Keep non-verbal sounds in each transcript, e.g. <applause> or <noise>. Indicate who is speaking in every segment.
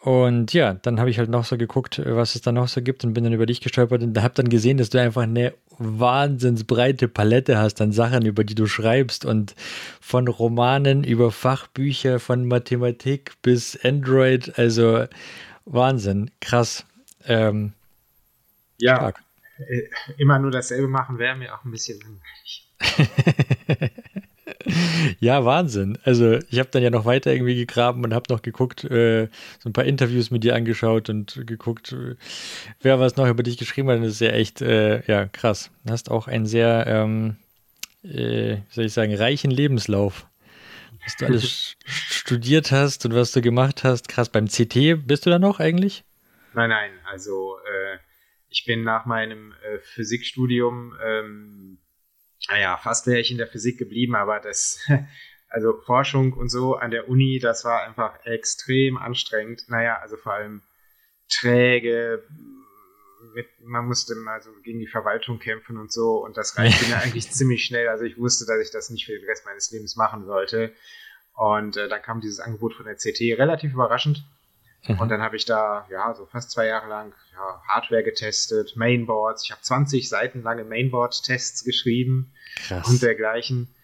Speaker 1: Und ja, dann habe ich halt noch so geguckt, was es da noch so gibt und bin dann über dich gestolpert und habe dann gesehen, dass du einfach eine wahnsinnsbreite Palette hast an Sachen, über die du schreibst und von Romanen über Fachbücher, von Mathematik bis Android, also Wahnsinn, krass. Ähm,
Speaker 2: ja, stark. Äh, immer nur dasselbe machen wäre mir auch ein bisschen langweilig. <laughs> <laughs>
Speaker 1: ja, Wahnsinn. Also ich habe dann ja noch weiter irgendwie gegraben und habe noch geguckt, äh, so ein paar Interviews mit dir angeschaut und geguckt, äh, wer was noch über dich geschrieben hat. Das ist ja echt, äh, ja, krass. Du hast auch einen sehr, ähm, äh, wie soll ich sagen, reichen Lebenslauf. Was du alles <laughs> studiert hast und was du gemacht hast. Krass, beim CT bist du da noch eigentlich?
Speaker 2: Nein, nein, also äh, ich bin nach meinem äh, Physikstudium ähm, naja, fast wäre ich in der Physik geblieben, aber das, <laughs> also Forschung und so an der Uni, das war einfach extrem anstrengend. Naja, also vor allem träge, mit, man musste mal so gegen die Verwaltung kämpfen und so und das <laughs> reichte mir eigentlich ziemlich schnell. Also ich wusste, dass ich das nicht für den Rest meines Lebens machen sollte. Und äh, dann kam dieses Angebot von der CT relativ überraschend. Mhm. Und dann habe ich da ja so fast zwei Jahre lang ja, Hardware getestet, Mainboards. Ich habe 20 Seiten lange Mainboard-Tests geschrieben Krass. und dergleichen.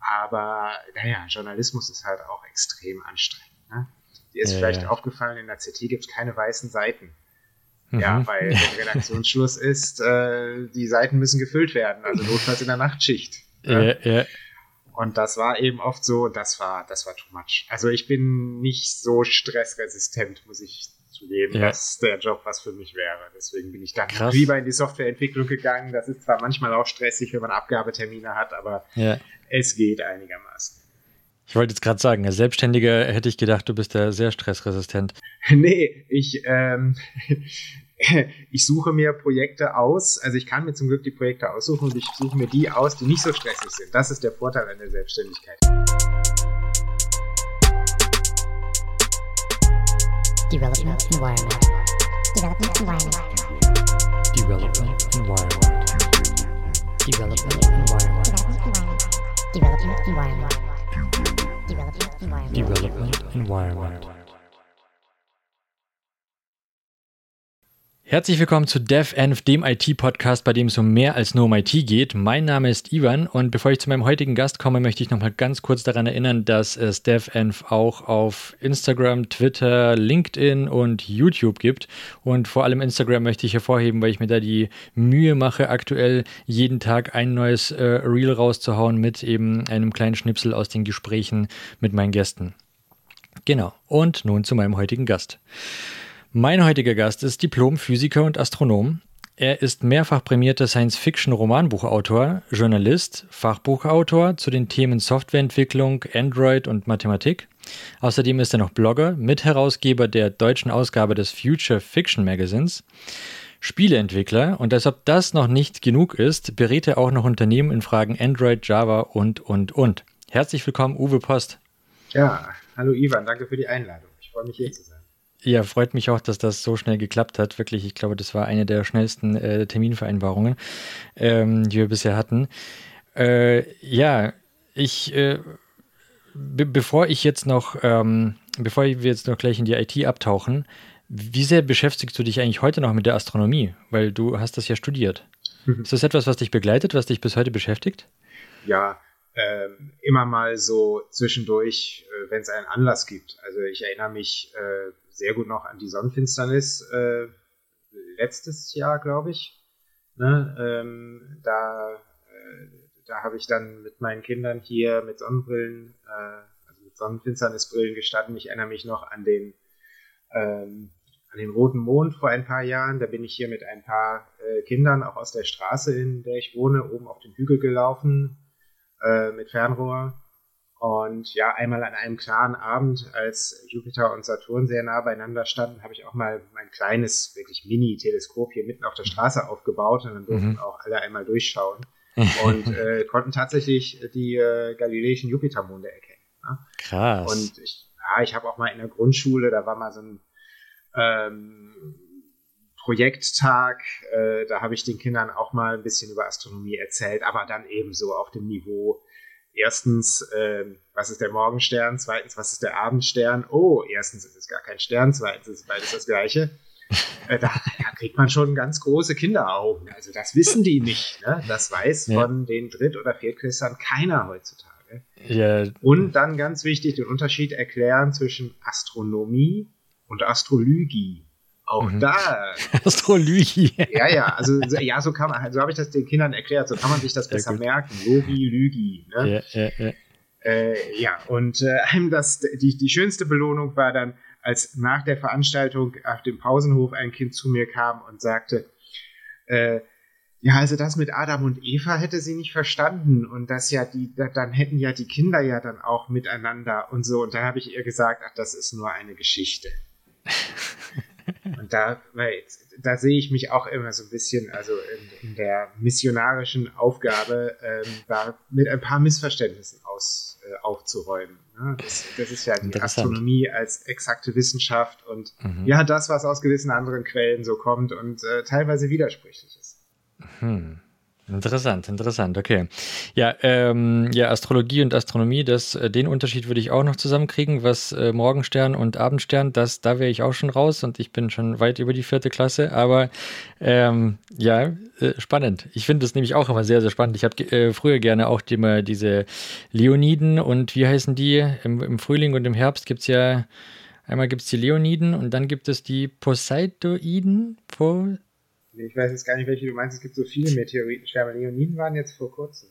Speaker 2: Aber naja, Journalismus ist halt auch extrem anstrengend. Ne? Dir ist ja, vielleicht ja. aufgefallen, in der CT gibt es keine weißen Seiten. Mhm. Ja, weil wenn <laughs> Redaktionsschluss ist, äh, die Seiten müssen gefüllt werden, also notfalls in der Nachtschicht. Ne? Ja, ja. Und das war eben oft so, das war, das war too much. Also ich bin nicht so stressresistent, muss ich zugeben, ja. dass der Job was für mich wäre. Deswegen bin ich dann Krass. lieber in die Softwareentwicklung gegangen. Das ist zwar manchmal auch stressig, wenn man Abgabetermine hat, aber ja. es geht einigermaßen.
Speaker 1: Ich wollte jetzt gerade sagen, als Selbstständiger hätte ich gedacht, du bist ja sehr stressresistent. <laughs>
Speaker 2: nee, ich, ähm, <laughs> <laughs> ich suche mir Projekte aus, also ich kann mir zum Glück die Projekte aussuchen und ich suche mir die aus, die nicht so stressig sind. Das ist der Vorteil an der Selbstständigkeit. Development Environment. Development Environment. Development Environment. Development Environment. Development Environment. Development Environment. Development Environment. Herzlich willkommen zu DevEnv, dem IT-Podcast, bei dem es um mehr als nur um IT geht. Mein Name ist Ivan und bevor ich zu meinem heutigen Gast komme, möchte ich nochmal ganz kurz daran erinnern, dass es DevEnv auch auf Instagram, Twitter, LinkedIn und YouTube gibt. Und vor allem Instagram möchte ich hervorheben, weil ich mir da die Mühe mache, aktuell jeden Tag ein neues äh, Reel rauszuhauen mit eben einem kleinen Schnipsel aus den Gesprächen mit meinen Gästen. Genau. Und nun zu meinem heutigen Gast. Mein heutiger Gast ist Diplomphysiker und Astronom. Er ist mehrfach prämierter Science-Fiction-Romanbuchautor, Journalist, Fachbuchautor zu den Themen Softwareentwicklung, Android und Mathematik. Außerdem ist er noch Blogger, Mitherausgeber der deutschen Ausgabe des Future Fiction Magazines, Spieleentwickler und als ob das noch nicht genug ist, berät er auch noch Unternehmen in Fragen Android, Java und, und, und. Herzlich willkommen, Uwe Post. Ja, hallo Ivan, danke für die Einladung. Ich freue mich hier zu sein.
Speaker 1: Ja, freut mich auch, dass das so schnell geklappt hat. Wirklich, ich glaube, das war eine der schnellsten äh, Terminvereinbarungen, ähm, die wir bisher hatten. Äh, ja, ich, äh, be bevor ich jetzt noch, ähm, bevor wir jetzt noch gleich in die IT abtauchen, wie sehr beschäftigst du dich eigentlich heute noch mit der Astronomie? Weil du hast das ja studiert. Mhm. Ist das etwas, was dich begleitet, was dich bis heute beschäftigt?
Speaker 2: Ja, ähm, immer mal so zwischendurch, äh, wenn es einen Anlass gibt. Also ich erinnere mich äh, sehr gut noch an die Sonnenfinsternis äh, letztes Jahr, glaube ich. Ne? Ähm, da äh, da habe ich dann mit meinen Kindern hier mit Sonnenbrillen, äh, also mit Sonnenfinsternisbrillen gestanden. Ich erinnere mich noch an den, ähm, an den roten Mond vor ein paar Jahren. Da bin ich hier mit ein paar äh, Kindern auch aus der Straße, in der ich wohne, oben auf den Hügel gelaufen äh, mit Fernrohr und ja, einmal an einem klaren Abend, als Jupiter und Saturn sehr nah beieinander standen, habe ich auch mal mein kleines, wirklich Mini-Teleskop hier mitten auf der Straße aufgebaut und dann durften mhm. auch alle einmal durchschauen <laughs> und äh, konnten tatsächlich die äh, galileischen Jupitermonde erkennen. Ne?
Speaker 1: Krass.
Speaker 2: Und ich, ja, ich habe auch mal in der Grundschule, da war mal so ein ähm, Projekttag, äh, da habe ich den Kindern auch mal ein bisschen über Astronomie erzählt, aber dann eben so auf dem Niveau, erstens, äh, was ist der Morgenstern? Zweitens, was ist der Abendstern? Oh, erstens ist es gar kein Stern, zweitens ist beides das gleiche. Äh, da, da, kriegt man schon ganz große Kinderaugen. Also das wissen die nicht. Ne? Das weiß ja. von den Dritt- oder Viertklässlern keiner heutzutage. Ja. Und dann ganz wichtig, den Unterschied erklären zwischen Astronomie und Astrologie. Auch mhm. da. <laughs>
Speaker 1: Astrologie.
Speaker 2: Ja, ja, also ja, so kann man, so habe ich das den Kindern erklärt, so kann man sich das besser merken. Logi, Lügi. Ne? Ja, ja, ja. Äh, ja, und äh, <laughs> das, die, die schönste Belohnung war dann, als nach der Veranstaltung auf dem Pausenhof ein Kind zu mir kam und sagte, äh, ja, also das mit Adam und Eva hätte sie nicht verstanden und das ja die, dann hätten ja die Kinder ja dann auch miteinander und so. Und da habe ich ihr gesagt, ach, das ist nur eine Geschichte. <laughs> Und da, weil, da sehe ich mich auch immer so ein bisschen, also in, in der missionarischen Aufgabe, ähm, da mit ein paar Missverständnissen aus, äh, aufzuräumen. Ne? Das, das, ist ja die Astronomie als exakte Wissenschaft und mhm. ja, das, was aus gewissen anderen Quellen so kommt und äh, teilweise widersprüchlich ist.
Speaker 1: Hm. Interessant, interessant, okay. Ja, ähm, ja, Astrologie und Astronomie, das, äh, den Unterschied würde ich auch noch zusammenkriegen, was äh, Morgenstern und Abendstern, das, da wäre ich auch schon raus und ich bin schon weit über die vierte Klasse, aber ähm, ja, äh, spannend. Ich finde das nämlich auch immer sehr, sehr spannend. Ich habe äh, früher gerne auch die, diese Leoniden und wie heißen die? Im, im Frühling und im Herbst gibt es ja, einmal gibt es die Leoniden und dann gibt es die Poseidoiden. Po
Speaker 2: ich weiß jetzt gar nicht, welche du meinst. Es gibt so viele Meteoritenschwärme. Leoniden waren jetzt vor kurzem.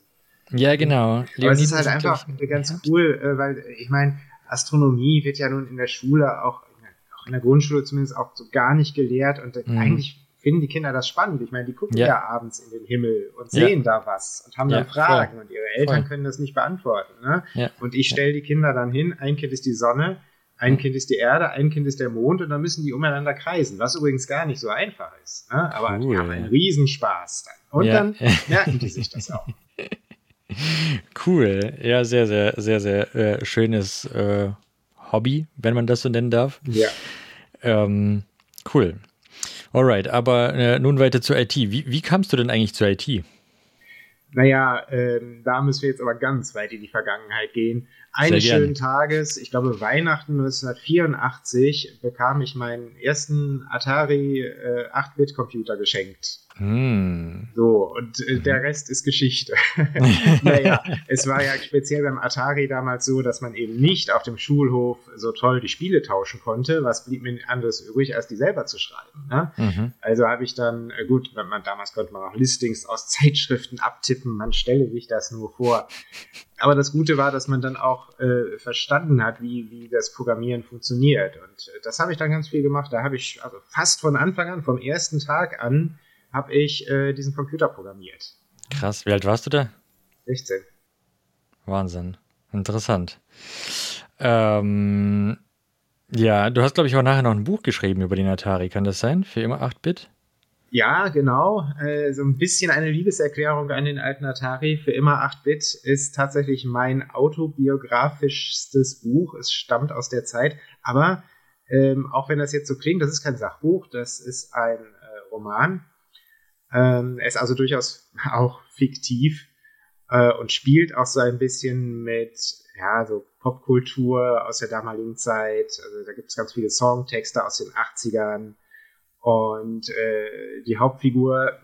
Speaker 1: Ja, genau.
Speaker 2: Leoniden Aber es ist halt einfach ganz ja. cool, äh, weil ich meine, Astronomie wird ja nun in der Schule auch, auch in der Grundschule zumindest auch so gar nicht gelehrt und mhm. eigentlich finden die Kinder das spannend. Ich meine, die gucken ja, ja abends in den Himmel und sehen ja. da was und haben dann Fragen voll. und ihre Eltern voll. können das nicht beantworten. Ne? Und ich stelle die Kinder dann hin, ein Kind ist die Sonne, ein Kind ist die Erde, ein Kind ist der Mond und dann müssen die umeinander kreisen, was übrigens gar nicht so einfach ist. Ne? Aber cool. die haben einen Riesenspaß dann. Und ja. dann <laughs> merken die sich das auch.
Speaker 1: Cool. Ja, sehr, sehr, sehr, sehr äh, schönes äh, Hobby, wenn man das so nennen darf.
Speaker 2: Ja.
Speaker 1: Ähm, cool. Alright, aber äh, nun weiter zur IT. Wie, wie kamst du denn eigentlich zur IT?
Speaker 2: Naja, ähm, da müssen wir jetzt aber ganz weit in die Vergangenheit gehen. Eines schönen Tages, ich glaube Weihnachten 1984, bekam ich meinen ersten Atari äh, 8-Bit-Computer geschenkt.
Speaker 1: Hm.
Speaker 2: So, und äh, der Rest ist Geschichte. <laughs> <laughs> naja, es war ja speziell beim Atari damals so, dass man eben nicht auf dem Schulhof so toll die Spiele tauschen konnte. Was blieb mir anderes übrig, als die selber zu schreiben? Ne? Mhm. Also habe ich dann, äh, gut, man, damals konnte man auch Listings aus <laughs> Zeitschriften abtippen, man stelle sich das nur vor. Aber das Gute war, dass man dann auch äh, verstanden hat, wie, wie das Programmieren funktioniert. Und äh, das habe ich dann ganz viel gemacht. Da habe ich also fast von Anfang an, vom ersten Tag an, habe ich äh, diesen Computer programmiert.
Speaker 1: Krass, wie alt warst du da?
Speaker 2: 16.
Speaker 1: Wahnsinn. Interessant. Ähm, ja, du hast, glaube ich, auch nachher noch ein Buch geschrieben über den Atari. Kann das sein? Für immer 8-Bit?
Speaker 2: Ja, genau. Äh, so ein bisschen eine Liebeserklärung an den alten Atari. Für immer 8-Bit ist tatsächlich mein autobiografischstes Buch. Es stammt aus der Zeit. Aber ähm, auch wenn das jetzt so klingt, das ist kein Sachbuch, das ist ein äh, Roman. Ähm, er ist also durchaus <laughs> auch fiktiv äh, und spielt auch so ein bisschen mit ja, so Popkultur aus der damaligen Zeit. Also da gibt es ganz viele Songtexte aus den 80ern. Und äh, die Hauptfigur,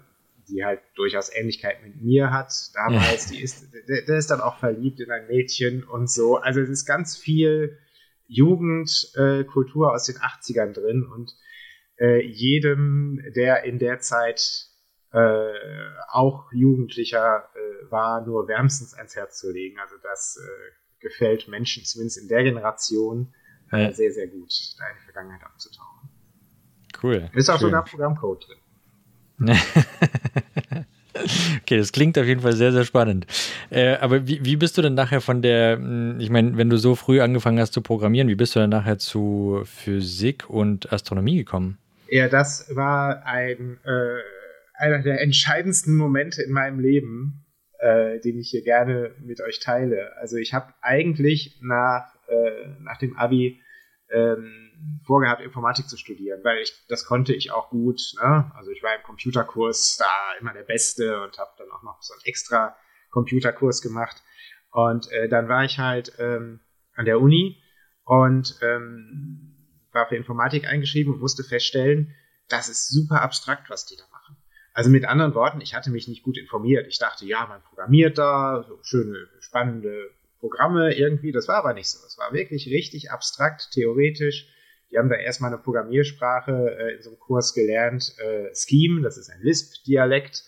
Speaker 2: die halt durchaus Ähnlichkeit mit mir hat, damals, <laughs> die ist, der, der, ist dann auch verliebt in ein Mädchen und so. Also es ist ganz viel Jugendkultur äh, aus den 80ern drin und äh, jedem, der in der Zeit äh, auch Jugendlicher äh, war, nur wärmstens ans Herz zu legen. Also das äh, gefällt Menschen, zumindest in der Generation, äh, ja. sehr, sehr gut, da in die Vergangenheit abzutauchen.
Speaker 1: Cool.
Speaker 2: Ist auch Schön. sogar Programmcode drin. <laughs>
Speaker 1: okay, das klingt auf jeden Fall sehr, sehr spannend. Äh, aber wie, wie bist du denn nachher von der, hm, ich meine, wenn du so früh angefangen hast zu programmieren, wie bist du dann nachher zu Physik und Astronomie gekommen?
Speaker 2: Ja, das war ein äh, einer der entscheidendsten Momente in meinem Leben, äh, den ich hier gerne mit euch teile. Also ich habe eigentlich nach, äh, nach dem Abi ähm, vorgehabt, Informatik zu studieren, weil ich das konnte ich auch gut. Ne? Also ich war im Computerkurs da immer der Beste und habe dann auch noch so einen extra Computerkurs gemacht. Und äh, dann war ich halt ähm, an der Uni und ähm, war für Informatik eingeschrieben und musste feststellen, das ist super abstrakt, was die da. Also mit anderen Worten, ich hatte mich nicht gut informiert. Ich dachte, ja, man programmiert da so schöne, spannende Programme irgendwie. Das war aber nicht so. Es war wirklich richtig abstrakt, theoretisch. Die haben da erstmal eine Programmiersprache äh, in so einem Kurs gelernt, äh, Scheme, das ist ein Lisp-Dialekt,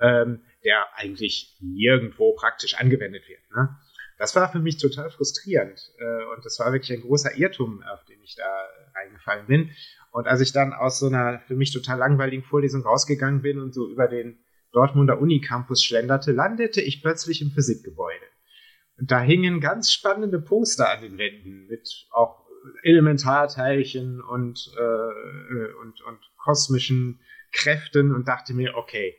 Speaker 2: ähm, der eigentlich nirgendwo praktisch angewendet wird. Ne? Das war für mich total frustrierend äh, und das war wirklich ein großer Irrtum, auf den ich da reingefallen bin. Und als ich dann aus so einer für mich total langweiligen Vorlesung rausgegangen bin und so über den Dortmunder Unicampus schlenderte, landete ich plötzlich im Physikgebäude. Und da hingen ganz spannende Poster an den Wänden mit auch Elementarteilchen und, äh, und, und kosmischen Kräften und dachte mir, okay,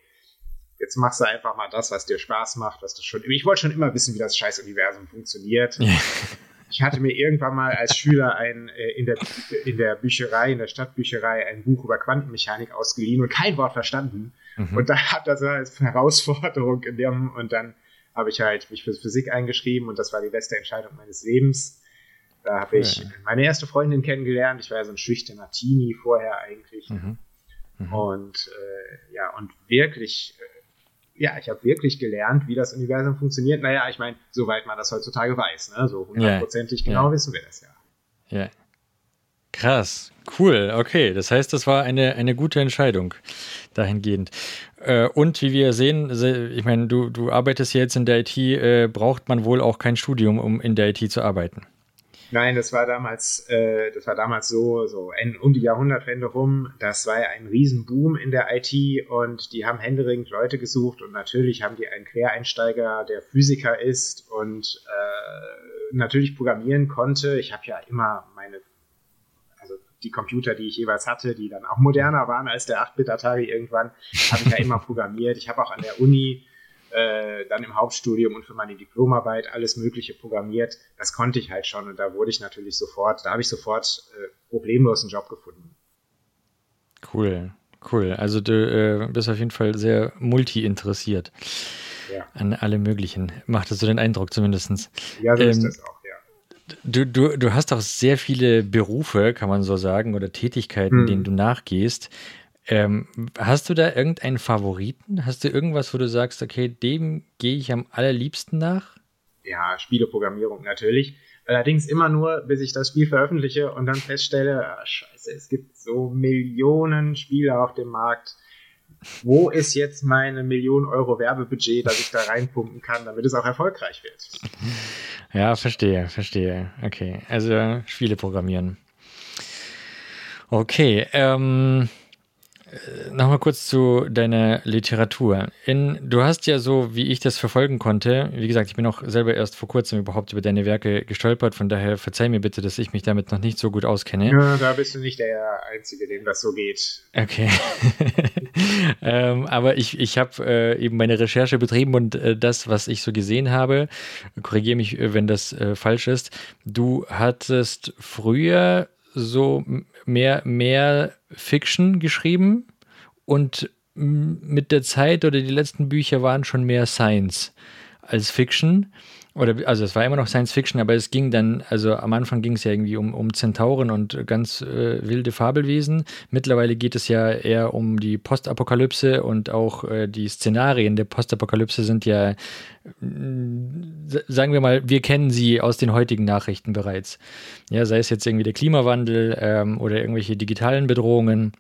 Speaker 2: jetzt machst du einfach mal das, was dir Spaß macht, was du schon. Ich wollte schon immer wissen, wie das scheiß Universum funktioniert. <laughs> Ich hatte mir irgendwann mal als Schüler ein, äh, in, der, in der Bücherei, in der Stadtbücherei, ein Buch über Quantenmechanik ausgeliehen und kein Wort verstanden. Mhm. Und da hat das als Herausforderung genommen und dann habe ich halt mich für Physik eingeschrieben und das war die beste Entscheidung meines Lebens. Da habe ich meine erste Freundin kennengelernt. Ich war ja so ein schüchterner Teenie vorher eigentlich. Mhm. Mhm. Und äh, ja, und wirklich, ja, ich habe wirklich gelernt, wie das Universum funktioniert. Naja, ich meine, soweit man das heutzutage weiß, ne? So hundertprozentig ja. genau ja. wissen wir das ja.
Speaker 1: Ja. Krass, cool, okay. Das heißt, das war eine, eine gute Entscheidung dahingehend. Äh, und wie wir sehen, ich meine, du, du arbeitest jetzt in der IT, äh, braucht man wohl auch kein Studium, um in der IT zu arbeiten.
Speaker 2: Nein, das war damals, äh, das war damals so, so um die Jahrhundertwende rum. Das war ja ein Riesenboom in der IT und die haben händeringend Leute gesucht und natürlich haben die einen Quereinsteiger, der Physiker ist und äh, natürlich programmieren konnte. Ich habe ja immer meine, also die Computer, die ich jeweils hatte, die dann auch moderner waren als der 8-Bit Atari irgendwann, habe ich ja immer programmiert. Ich habe auch an der Uni äh, dann im Hauptstudium und für meine Diplomarbeit alles Mögliche programmiert. Das konnte ich halt schon und da wurde ich natürlich sofort, da habe ich sofort äh, problemlos einen Job gefunden.
Speaker 1: Cool, cool. Also du äh, bist auf jeden Fall sehr multi-interessiert ja. an alle möglichen. Macht das so den Eindruck zumindest.
Speaker 2: Ja, so ähm, ist das auch, ja.
Speaker 1: Du, du, du hast auch sehr viele Berufe, kann man so sagen, oder Tätigkeiten, hm. denen du nachgehst. Ähm, hast du da irgendeinen Favoriten? Hast du irgendwas, wo du sagst, okay, dem gehe ich am allerliebsten nach?
Speaker 2: Ja, Spieleprogrammierung natürlich. Allerdings immer nur, bis ich das Spiel veröffentliche und dann feststelle, ah, scheiße, es gibt so Millionen Spiele auf dem Markt. Wo ist jetzt meine Million Euro Werbebudget, das ich da reinpumpen kann, damit es auch erfolgreich wird?
Speaker 1: Ja, verstehe, verstehe. Okay, also Spiele programmieren. Okay, ähm, äh, Nochmal kurz zu deiner Literatur. In, du hast ja so, wie ich das verfolgen konnte, wie gesagt, ich bin auch selber erst vor kurzem überhaupt über deine Werke gestolpert, von daher verzeih mir bitte, dass ich mich damit noch nicht so gut auskenne.
Speaker 2: Ja, da bist du nicht der Einzige, dem das so geht.
Speaker 1: Okay. <laughs> ähm, aber ich, ich habe äh, eben meine Recherche betrieben und äh, das, was ich so gesehen habe, korrigiere mich, äh, wenn das äh, falsch ist. Du hattest früher so mehr, mehr Fiction geschrieben und mit der Zeit oder die letzten Bücher waren schon mehr Science als Fiction. Oder, also es war immer noch Science Fiction, aber es ging dann, also am Anfang ging es ja irgendwie um, um Zentauren und ganz äh, wilde Fabelwesen. Mittlerweile geht es ja eher um die Postapokalypse und auch äh, die Szenarien der Postapokalypse sind ja, sagen wir mal, wir kennen sie aus den heutigen Nachrichten bereits. Ja, sei es jetzt irgendwie der Klimawandel ähm, oder irgendwelche digitalen Bedrohungen.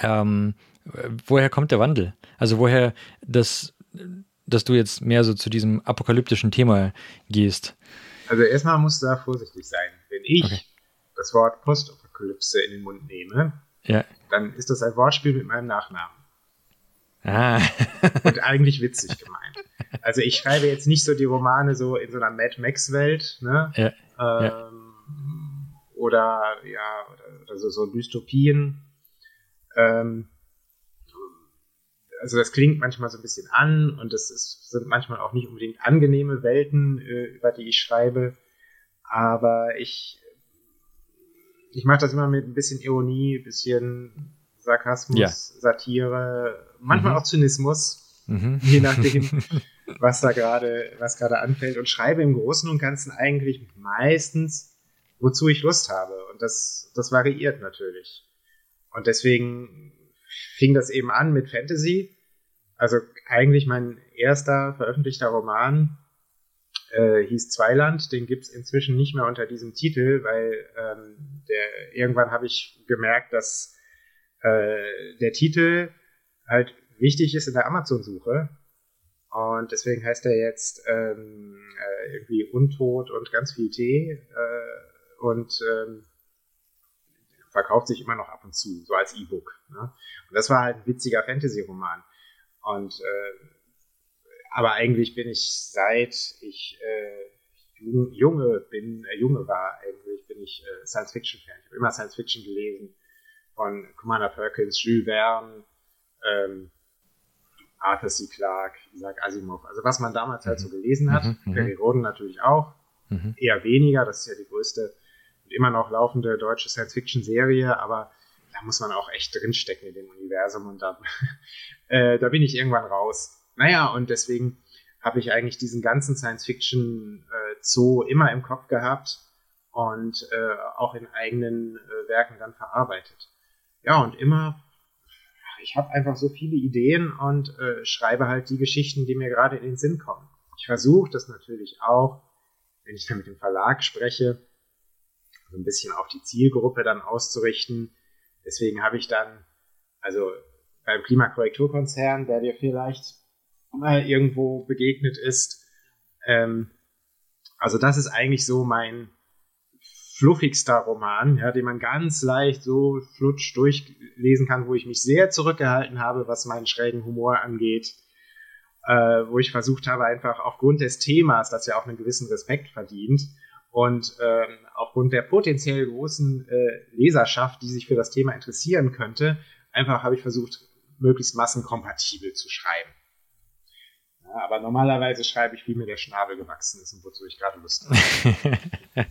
Speaker 1: Ähm, woher kommt der Wandel? Also woher das dass du jetzt mehr so zu diesem apokalyptischen Thema gehst?
Speaker 2: Also erstmal musst du da vorsichtig sein. Wenn ich okay. das Wort Postapokalypse in den Mund nehme, ja. dann ist das ein Wortspiel mit meinem Nachnamen. Ah. <laughs> Und eigentlich witzig gemeint. Also ich schreibe jetzt nicht so die Romane so in so einer Mad Max-Welt, ne? Ja. Ähm, ja. Oder ja, oder, oder so, so Dystopien. Ähm, also das klingt manchmal so ein bisschen an und es ist, sind manchmal auch nicht unbedingt angenehme Welten, äh, über die ich schreibe. Aber ich, ich mache das immer mit ein bisschen Ironie, ein bisschen Sarkasmus, ja. Satire, manchmal mhm. auch Zynismus, mhm. je nachdem. <laughs> was da gerade, was gerade anfällt und schreibe im Großen und Ganzen eigentlich meistens, wozu ich Lust habe. Und das, das variiert natürlich. Und deswegen fing das eben an mit Fantasy. Also eigentlich mein erster veröffentlichter Roman äh, hieß Zweiland. Den gibt's inzwischen nicht mehr unter diesem Titel, weil ähm, der, irgendwann habe ich gemerkt, dass äh, der Titel halt wichtig ist in der Amazon-Suche. Und deswegen heißt er jetzt ähm, äh, irgendwie Untot und ganz viel Tee äh, und ähm, verkauft sich immer noch ab und zu, so als E-Book. Ne? Und das war halt ein witziger Fantasy-Roman. Und äh, aber eigentlich bin ich seit ich äh, junge bin, äh, junge war eigentlich, bin ich äh, Science-Fiction-Fan. Ich habe immer Science-Fiction gelesen von Commander Perkins, Jules Verne, ähm, Arthur C. Clarke, Isaac Asimov. Also was man damals halt so mhm. gelesen hat. Mhm, Perry mhm. Roden natürlich auch. Mhm. Eher weniger, das ist ja die größte immer noch laufende deutsche Science-Fiction-Serie, aber da muss man auch echt drinstecken in dem Universum und da, <laughs> äh, da bin ich irgendwann raus. Naja, und deswegen habe ich eigentlich diesen ganzen Science-Fiction-Zoo äh, immer im Kopf gehabt und äh, auch in eigenen äh, Werken dann verarbeitet. Ja, und immer ich habe einfach so viele Ideen und äh, schreibe halt die Geschichten, die mir gerade in den Sinn kommen. Ich versuche das natürlich auch, wenn ich dann mit dem Verlag spreche, so ein bisschen auf die Zielgruppe dann auszurichten. Deswegen habe ich dann, also beim Klimakorrekturkonzern, der dir vielleicht mal irgendwo begegnet ist, ähm, also das ist eigentlich so mein fluffigster Roman, ja, den man ganz leicht so flutsch durchlesen kann, wo ich mich sehr zurückgehalten habe, was meinen schrägen Humor angeht, äh, wo ich versucht habe, einfach aufgrund des Themas, das ja auch einen gewissen Respekt verdient, und ähm, aufgrund der potenziell großen äh, Leserschaft, die sich für das Thema interessieren könnte, einfach habe ich versucht, möglichst massenkompatibel zu schreiben aber normalerweise schreibe ich, wie mir der Schnabel gewachsen ist und wozu ich gerade Lust habe. <laughs>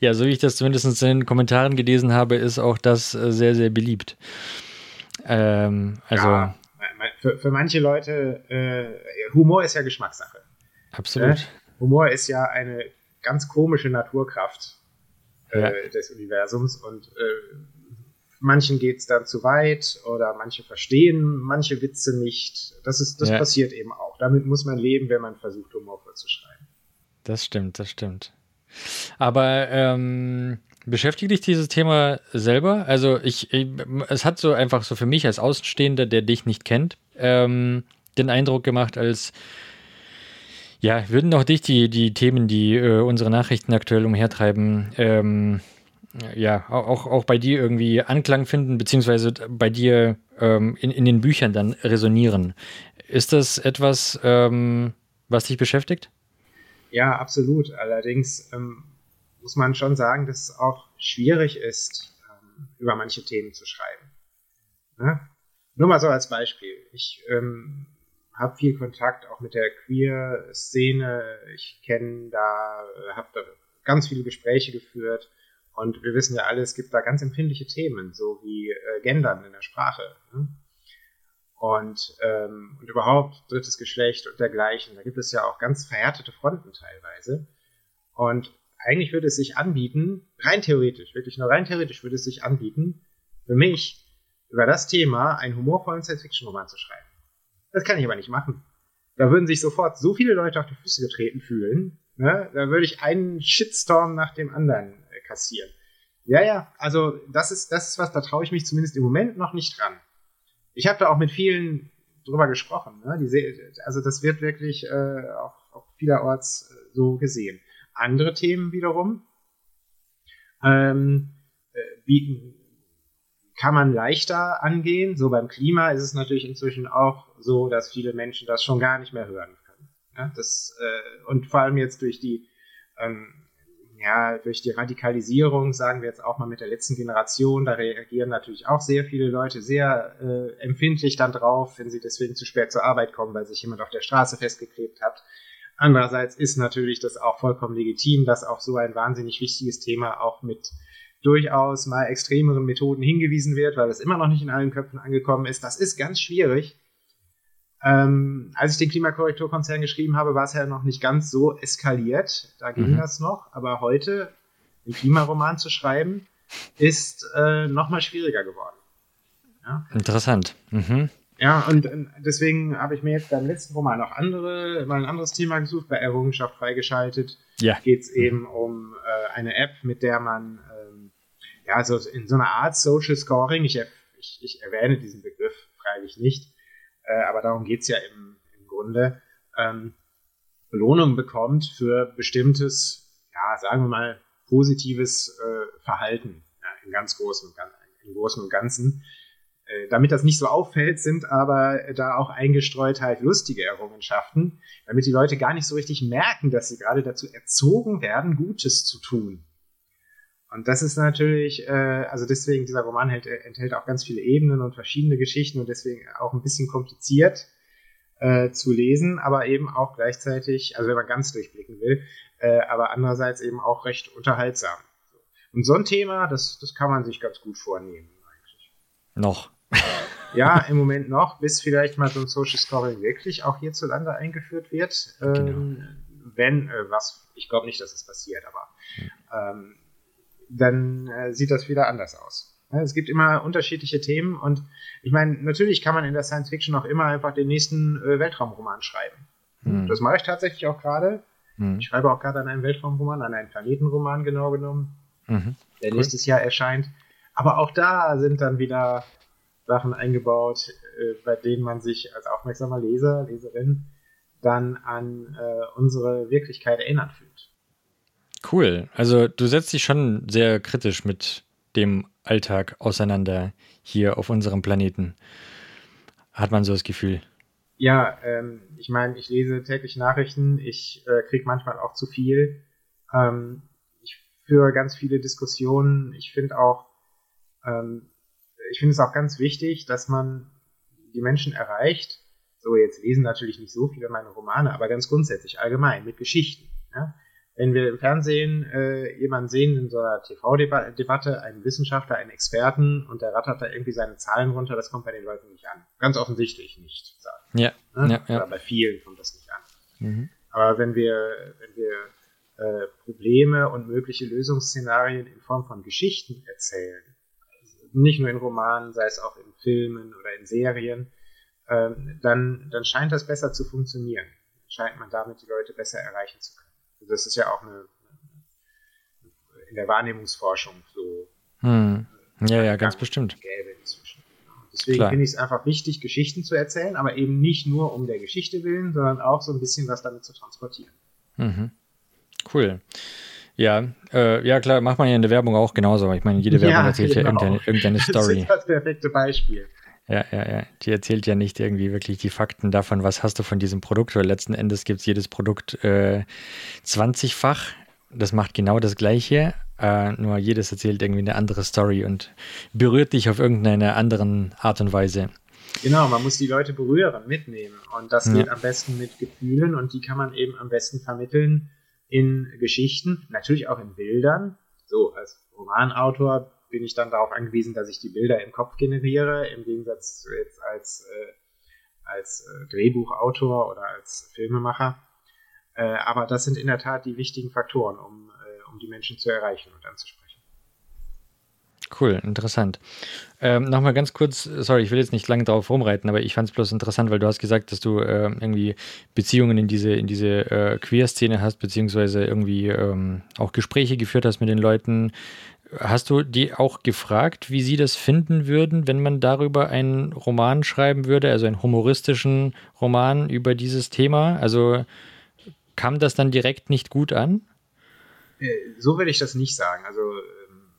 Speaker 1: ja, so wie ich das zumindest in den Kommentaren gelesen habe, ist auch das äh, sehr, sehr beliebt. Ähm, also. Ja,
Speaker 2: für, für manche Leute, äh, Humor ist ja Geschmackssache.
Speaker 1: Absolut.
Speaker 2: Äh? Humor ist ja eine ganz komische Naturkraft äh, ja. des Universums und äh, manchen geht es dann zu weit oder manche verstehen manche Witze nicht. Das, ist, das ja. passiert eben auch. Damit muss man leben, wenn man versucht, humorvoll zu schreiben.
Speaker 1: Das stimmt, das stimmt. Aber ähm, beschäftigt dich dieses Thema selber? Also ich, ich, es hat so einfach so für mich als Außenstehender, der dich nicht kennt, ähm, den Eindruck gemacht, als ja, würden auch dich die, die Themen, die äh, unsere Nachrichten aktuell umhertreiben, ähm, ja, auch, auch bei dir irgendwie Anklang finden, beziehungsweise bei dir ähm, in, in den Büchern dann resonieren. Ist das etwas, ähm, was dich beschäftigt?
Speaker 2: Ja, absolut. Allerdings ähm, muss man schon sagen, dass es auch schwierig ist, ähm, über manche Themen zu schreiben. Ne? Nur mal so als Beispiel. Ich ähm, habe viel Kontakt auch mit der Queer-Szene. Ich kenne da, habe da ganz viele Gespräche geführt und wir wissen ja alle, es gibt da ganz empfindliche Themen, so wie äh, Gendern in der Sprache. Ne? Und, ähm, und überhaupt drittes Geschlecht und dergleichen. Da gibt es ja auch ganz verhärtete Fronten teilweise. Und eigentlich würde es sich anbieten, rein theoretisch, wirklich nur rein theoretisch würde es sich anbieten, für mich über das Thema einen humorvollen Science-Fiction-Roman zu schreiben. Das kann ich aber nicht machen. Da würden sich sofort so viele Leute auf die Füße getreten fühlen. Ne? Da würde ich einen Shitstorm nach dem anderen kassieren. Ja, ja, also das ist, das ist was, da traue ich mich zumindest im Moment noch nicht dran. Ich habe da auch mit vielen drüber gesprochen. Ne? Die, also das wird wirklich äh, auch, auch vielerorts äh, so gesehen. Andere Themen wiederum ähm, äh, bieten, kann man leichter angehen. So beim Klima ist es natürlich inzwischen auch so, dass viele Menschen das schon gar nicht mehr hören können. Ja? Das, äh, und vor allem jetzt durch die ähm, ja, durch die Radikalisierung, sagen wir jetzt auch mal mit der letzten Generation, da reagieren natürlich auch sehr viele Leute sehr äh, empfindlich dann drauf, wenn sie deswegen zu spät zur Arbeit kommen, weil sich jemand auf der Straße festgeklebt hat. Andererseits ist natürlich das auch vollkommen legitim, dass auf so ein wahnsinnig wichtiges Thema auch mit durchaus mal extremeren Methoden hingewiesen wird, weil es immer noch nicht in allen Köpfen angekommen ist. Das ist ganz schwierig. Ähm, als ich den Klimakorrekturkonzern geschrieben habe, war es ja noch nicht ganz so eskaliert. Da ging mhm. das noch. Aber heute einen Klimaroman zu schreiben, ist äh, noch mal schwieriger geworden.
Speaker 1: Ja? Interessant. Mhm.
Speaker 2: Ja, und deswegen habe ich mir jetzt beim letzten Roman noch andere, mal ein anderes Thema gesucht, bei Errungenschaft freigeschaltet. Ja. Geht es eben um äh, eine App, mit der man ähm, ja, so in so einer Art Social Scoring, ich, ich, ich erwähne diesen Begriff freilich nicht, äh, aber darum geht es ja im, im Grunde, ähm, Belohnung bekommt für bestimmtes, ja, sagen wir mal, positives äh, Verhalten ja, im ganz großen, im Großen und Ganzen. Äh, damit das nicht so auffällt, sind aber da auch eingestreut halt lustige Errungenschaften, damit die Leute gar nicht so richtig merken, dass sie gerade dazu erzogen werden, Gutes zu tun. Und das ist natürlich, äh, also deswegen, dieser Roman hält, enthält auch ganz viele Ebenen und verschiedene Geschichten und deswegen auch ein bisschen kompliziert äh, zu lesen, aber eben auch gleichzeitig, also wenn man ganz durchblicken will, äh, aber andererseits eben auch recht unterhaltsam. Und so ein Thema, das, das kann man sich ganz gut vornehmen eigentlich.
Speaker 1: Noch. <laughs>
Speaker 2: ja, im Moment noch, bis vielleicht mal so ein Social Scoring wirklich auch hierzulande eingeführt wird. Ähm, genau. Wenn, äh, was, ich glaube nicht, dass es das passiert, aber hm. ähm, dann äh, sieht das wieder anders aus. Ja, es gibt immer unterschiedliche Themen und ich meine, natürlich kann man in der Science Fiction auch immer einfach den nächsten äh, Weltraumroman schreiben. Hm. Das mache ich tatsächlich auch gerade. Hm. Ich schreibe auch gerade an einen Weltraumroman, an einen Planetenroman genau genommen, mhm. der cool. nächstes Jahr erscheint. Aber auch da sind dann wieder Sachen eingebaut, äh, bei denen man sich als aufmerksamer Leser, Leserin dann an äh, unsere Wirklichkeit erinnert fühlt.
Speaker 1: Cool. Also du setzt dich schon sehr kritisch mit dem Alltag auseinander hier auf unserem Planeten. Hat man so das Gefühl?
Speaker 2: Ja, ähm, ich meine, ich lese täglich Nachrichten, ich äh, kriege manchmal auch zu viel. Ähm, ich führe ganz viele Diskussionen. Ich finde auch, ähm, ich finde es auch ganz wichtig, dass man die Menschen erreicht. So, jetzt lesen natürlich nicht so viele meine Romane, aber ganz grundsätzlich allgemein mit Geschichten. Ja? Wenn wir im Fernsehen äh, jemanden sehen in so einer TV-Debatte, einen Wissenschaftler, einen Experten und der rattert da irgendwie seine Zahlen runter, das kommt bei den Leuten nicht an. Ganz offensichtlich nicht.
Speaker 1: Sagen. Ja, ne? ja, ja.
Speaker 2: Oder bei vielen kommt das nicht an. Mhm. Aber wenn wir, wenn wir äh, Probleme und mögliche Lösungsszenarien in Form von Geschichten erzählen, also nicht nur in Romanen, sei es auch in Filmen oder in Serien, ähm, dann, dann scheint das besser zu funktionieren. Dann scheint man damit die Leute besser erreichen zu können. Das ist ja auch eine, in der Wahrnehmungsforschung so.
Speaker 1: Hm. Ja, ja, ganz bestimmt. Gäbe inzwischen.
Speaker 2: Deswegen finde ich es einfach wichtig, Geschichten zu erzählen, aber eben nicht nur um der Geschichte willen, sondern auch so ein bisschen was damit zu transportieren.
Speaker 1: Mhm. Cool. Ja, äh, ja klar, macht man ja in der Werbung auch genauso. Ich meine, jede Werbung ja, erzählt genau. ja irgendeine, irgendeine Story. <laughs> Das ist
Speaker 2: das perfekte Beispiel.
Speaker 1: Ja, ja, ja. Die erzählt ja nicht irgendwie wirklich die Fakten davon, was hast du von diesem Produkt, weil letzten Endes gibt es jedes Produkt äh, 20-fach. Das macht genau das Gleiche, äh, nur jedes erzählt irgendwie eine andere Story und berührt dich auf irgendeine anderen Art und Weise.
Speaker 2: Genau, man muss die Leute berühren, mitnehmen. Und das geht ja. am besten mit Gefühlen und die kann man eben am besten vermitteln in Geschichten, natürlich auch in Bildern. So, als Romanautor bin ich dann darauf angewiesen, dass ich die Bilder im Kopf generiere, im Gegensatz zu jetzt als, äh, als äh, Drehbuchautor oder als Filmemacher. Äh, aber das sind in der Tat die wichtigen Faktoren, um, äh, um die Menschen zu erreichen und anzusprechen.
Speaker 1: Cool, interessant. Ähm, Nochmal ganz kurz, sorry, ich will jetzt nicht lange darauf rumreiten, aber ich fand es bloß interessant, weil du hast gesagt, dass du äh, irgendwie Beziehungen in diese, in diese äh, Queer-Szene hast, beziehungsweise irgendwie ähm, auch Gespräche geführt hast mit den Leuten. Hast du die auch gefragt, wie sie das finden würden, wenn man darüber einen Roman schreiben würde, also einen humoristischen Roman über dieses Thema? Also kam das dann direkt nicht gut an?
Speaker 2: Äh, so würde ich das nicht sagen. Also, ähm,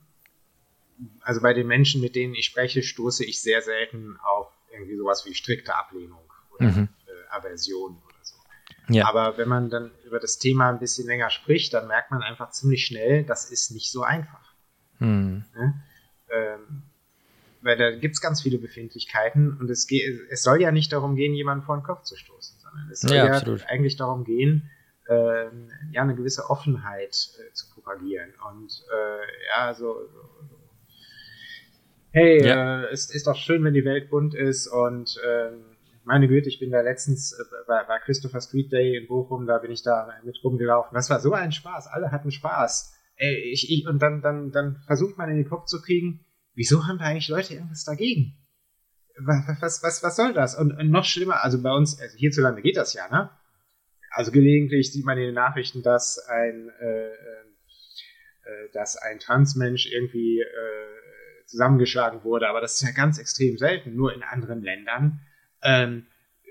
Speaker 2: also bei den Menschen, mit denen ich spreche, stoße ich sehr selten auf irgendwie sowas wie strikte Ablehnung oder mhm. Äh, Aversion oder so. Ja. Aber wenn man dann über das Thema ein bisschen länger spricht, dann merkt man einfach ziemlich schnell, das ist nicht so einfach. Hm. Ja? Ähm, weil da gibt es ganz viele Befindlichkeiten und es, es soll ja nicht darum gehen, jemanden vor den Kopf zu stoßen, sondern es soll ja, ja eigentlich darum gehen, äh, ja, eine gewisse Offenheit äh, zu propagieren. Und äh, ja, so, so, hey, ja. Äh, es ist doch schön, wenn die Welt bunt ist und ähm, meine Güte, ich bin da letztens äh, bei, bei Christopher Street Day in Bochum, da bin ich da mit rumgelaufen. Das war so ein Spaß, alle hatten Spaß. Ey, ich, ich, und dann, dann, dann versucht man in den Kopf zu kriegen, wieso haben da eigentlich Leute irgendwas dagegen? Was, was, was, soll das? Und, und noch schlimmer, also bei uns, also hierzulande geht das ja, ne? Also gelegentlich sieht man in den Nachrichten, dass ein, äh, äh, dass ein Transmensch irgendwie äh, zusammengeschlagen wurde, aber das ist ja ganz extrem selten. Nur in anderen Ländern ähm,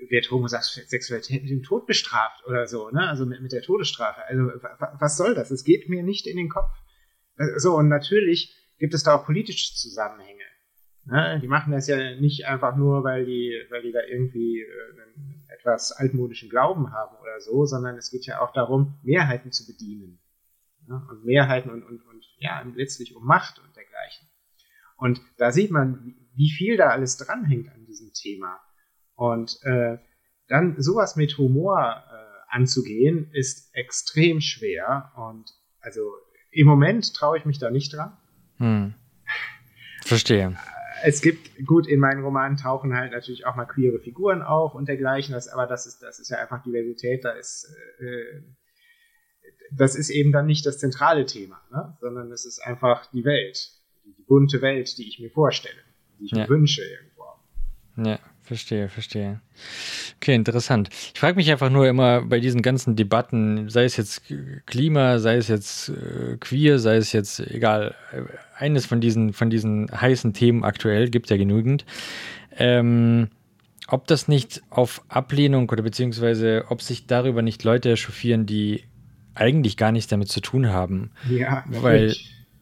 Speaker 2: wird Homosexualität mit dem Tod bestraft oder so, ne? Also mit, mit der Todesstrafe. Also was soll das? Es geht mir nicht in den Kopf. So, und natürlich gibt es da auch politische Zusammenhänge. Ne? Die machen das ja nicht einfach nur, weil die, weil die da irgendwie äh, einen etwas altmodischen Glauben haben oder so, sondern es geht ja auch darum, Mehrheiten zu bedienen. Ne? Und Mehrheiten und, und, und ja, letztlich um Macht und dergleichen. Und da sieht man, wie viel da alles dranhängt an diesem Thema. Und äh, dann sowas mit Humor äh, anzugehen, ist extrem schwer. Und also im Moment traue ich mich da nicht dran. Hm.
Speaker 1: Verstehe.
Speaker 2: Es gibt, gut, in meinen Romanen tauchen halt natürlich auch mal queere Figuren auf und dergleichen, das, aber das ist, das ist ja einfach Diversität, da ist, äh, das ist eben dann nicht das zentrale Thema, ne? sondern es ist einfach die Welt, die bunte Welt, die ich mir vorstelle, die ich ja. mir wünsche irgendwo.
Speaker 1: Ja. Verstehe, verstehe. Okay, interessant. Ich frage mich einfach nur immer bei diesen ganzen Debatten, sei es jetzt Klima, sei es jetzt äh, queer, sei es jetzt egal, äh, eines von diesen, von diesen heißen Themen aktuell, gibt ja genügend, ähm, ob das nicht auf Ablehnung oder beziehungsweise ob sich darüber nicht Leute echauffieren, die eigentlich gar nichts damit zu tun haben.
Speaker 2: Ja,
Speaker 1: weil.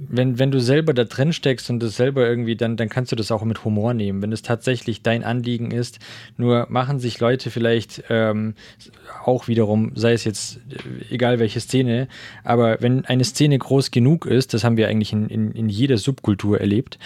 Speaker 1: Wenn, wenn du selber da drin steckst und das selber irgendwie, dann, dann kannst du das auch mit Humor nehmen. Wenn es tatsächlich dein Anliegen ist, nur machen sich Leute vielleicht ähm, auch wiederum, sei es jetzt äh, egal welche Szene, aber wenn eine Szene groß genug ist, das haben wir eigentlich in, in, in jeder Subkultur erlebt,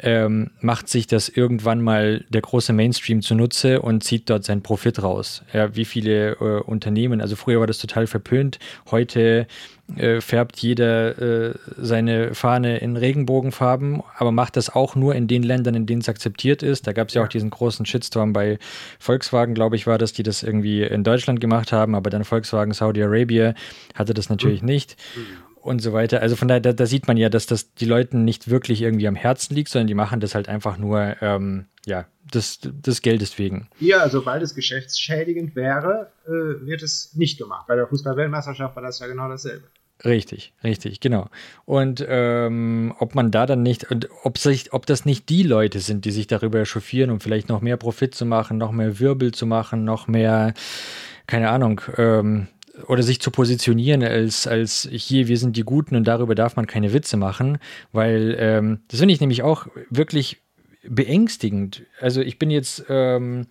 Speaker 1: ähm, macht sich das irgendwann mal der große Mainstream zunutze und zieht dort seinen Profit raus. Ja, wie viele äh, Unternehmen, also früher war das total verpönt, heute äh, färbt jeder äh, seine Fahne in Regenbogenfarben, aber macht das auch nur in den Ländern, in denen es akzeptiert ist. Da gab es ja auch diesen großen Shitstorm bei Volkswagen, glaube ich, war das, die das irgendwie in Deutschland gemacht haben, aber dann Volkswagen Saudi Arabia hatte das natürlich mhm. nicht. Und so weiter. Also von daher, da, da, sieht man ja, dass das die Leuten nicht wirklich irgendwie am Herzen liegt, sondern die machen das halt einfach nur, ähm, ja, des, des Geldes wegen.
Speaker 2: Ja, sobald es geschäftsschädigend wäre, äh, wird es nicht gemacht. Bei der Fußball-Weltmeisterschaft war das ja genau dasselbe.
Speaker 1: Richtig, richtig, genau. Und ähm, ob man da dann nicht, und ob, sich, ob das nicht die Leute sind, die sich darüber echauffieren, um vielleicht noch mehr Profit zu machen, noch mehr Wirbel zu machen, noch mehr, keine Ahnung, ähm, oder sich zu positionieren als, als hier, wir sind die Guten und darüber darf man keine Witze machen, weil ähm, das finde ich nämlich auch wirklich beängstigend. Also ich bin jetzt ähm,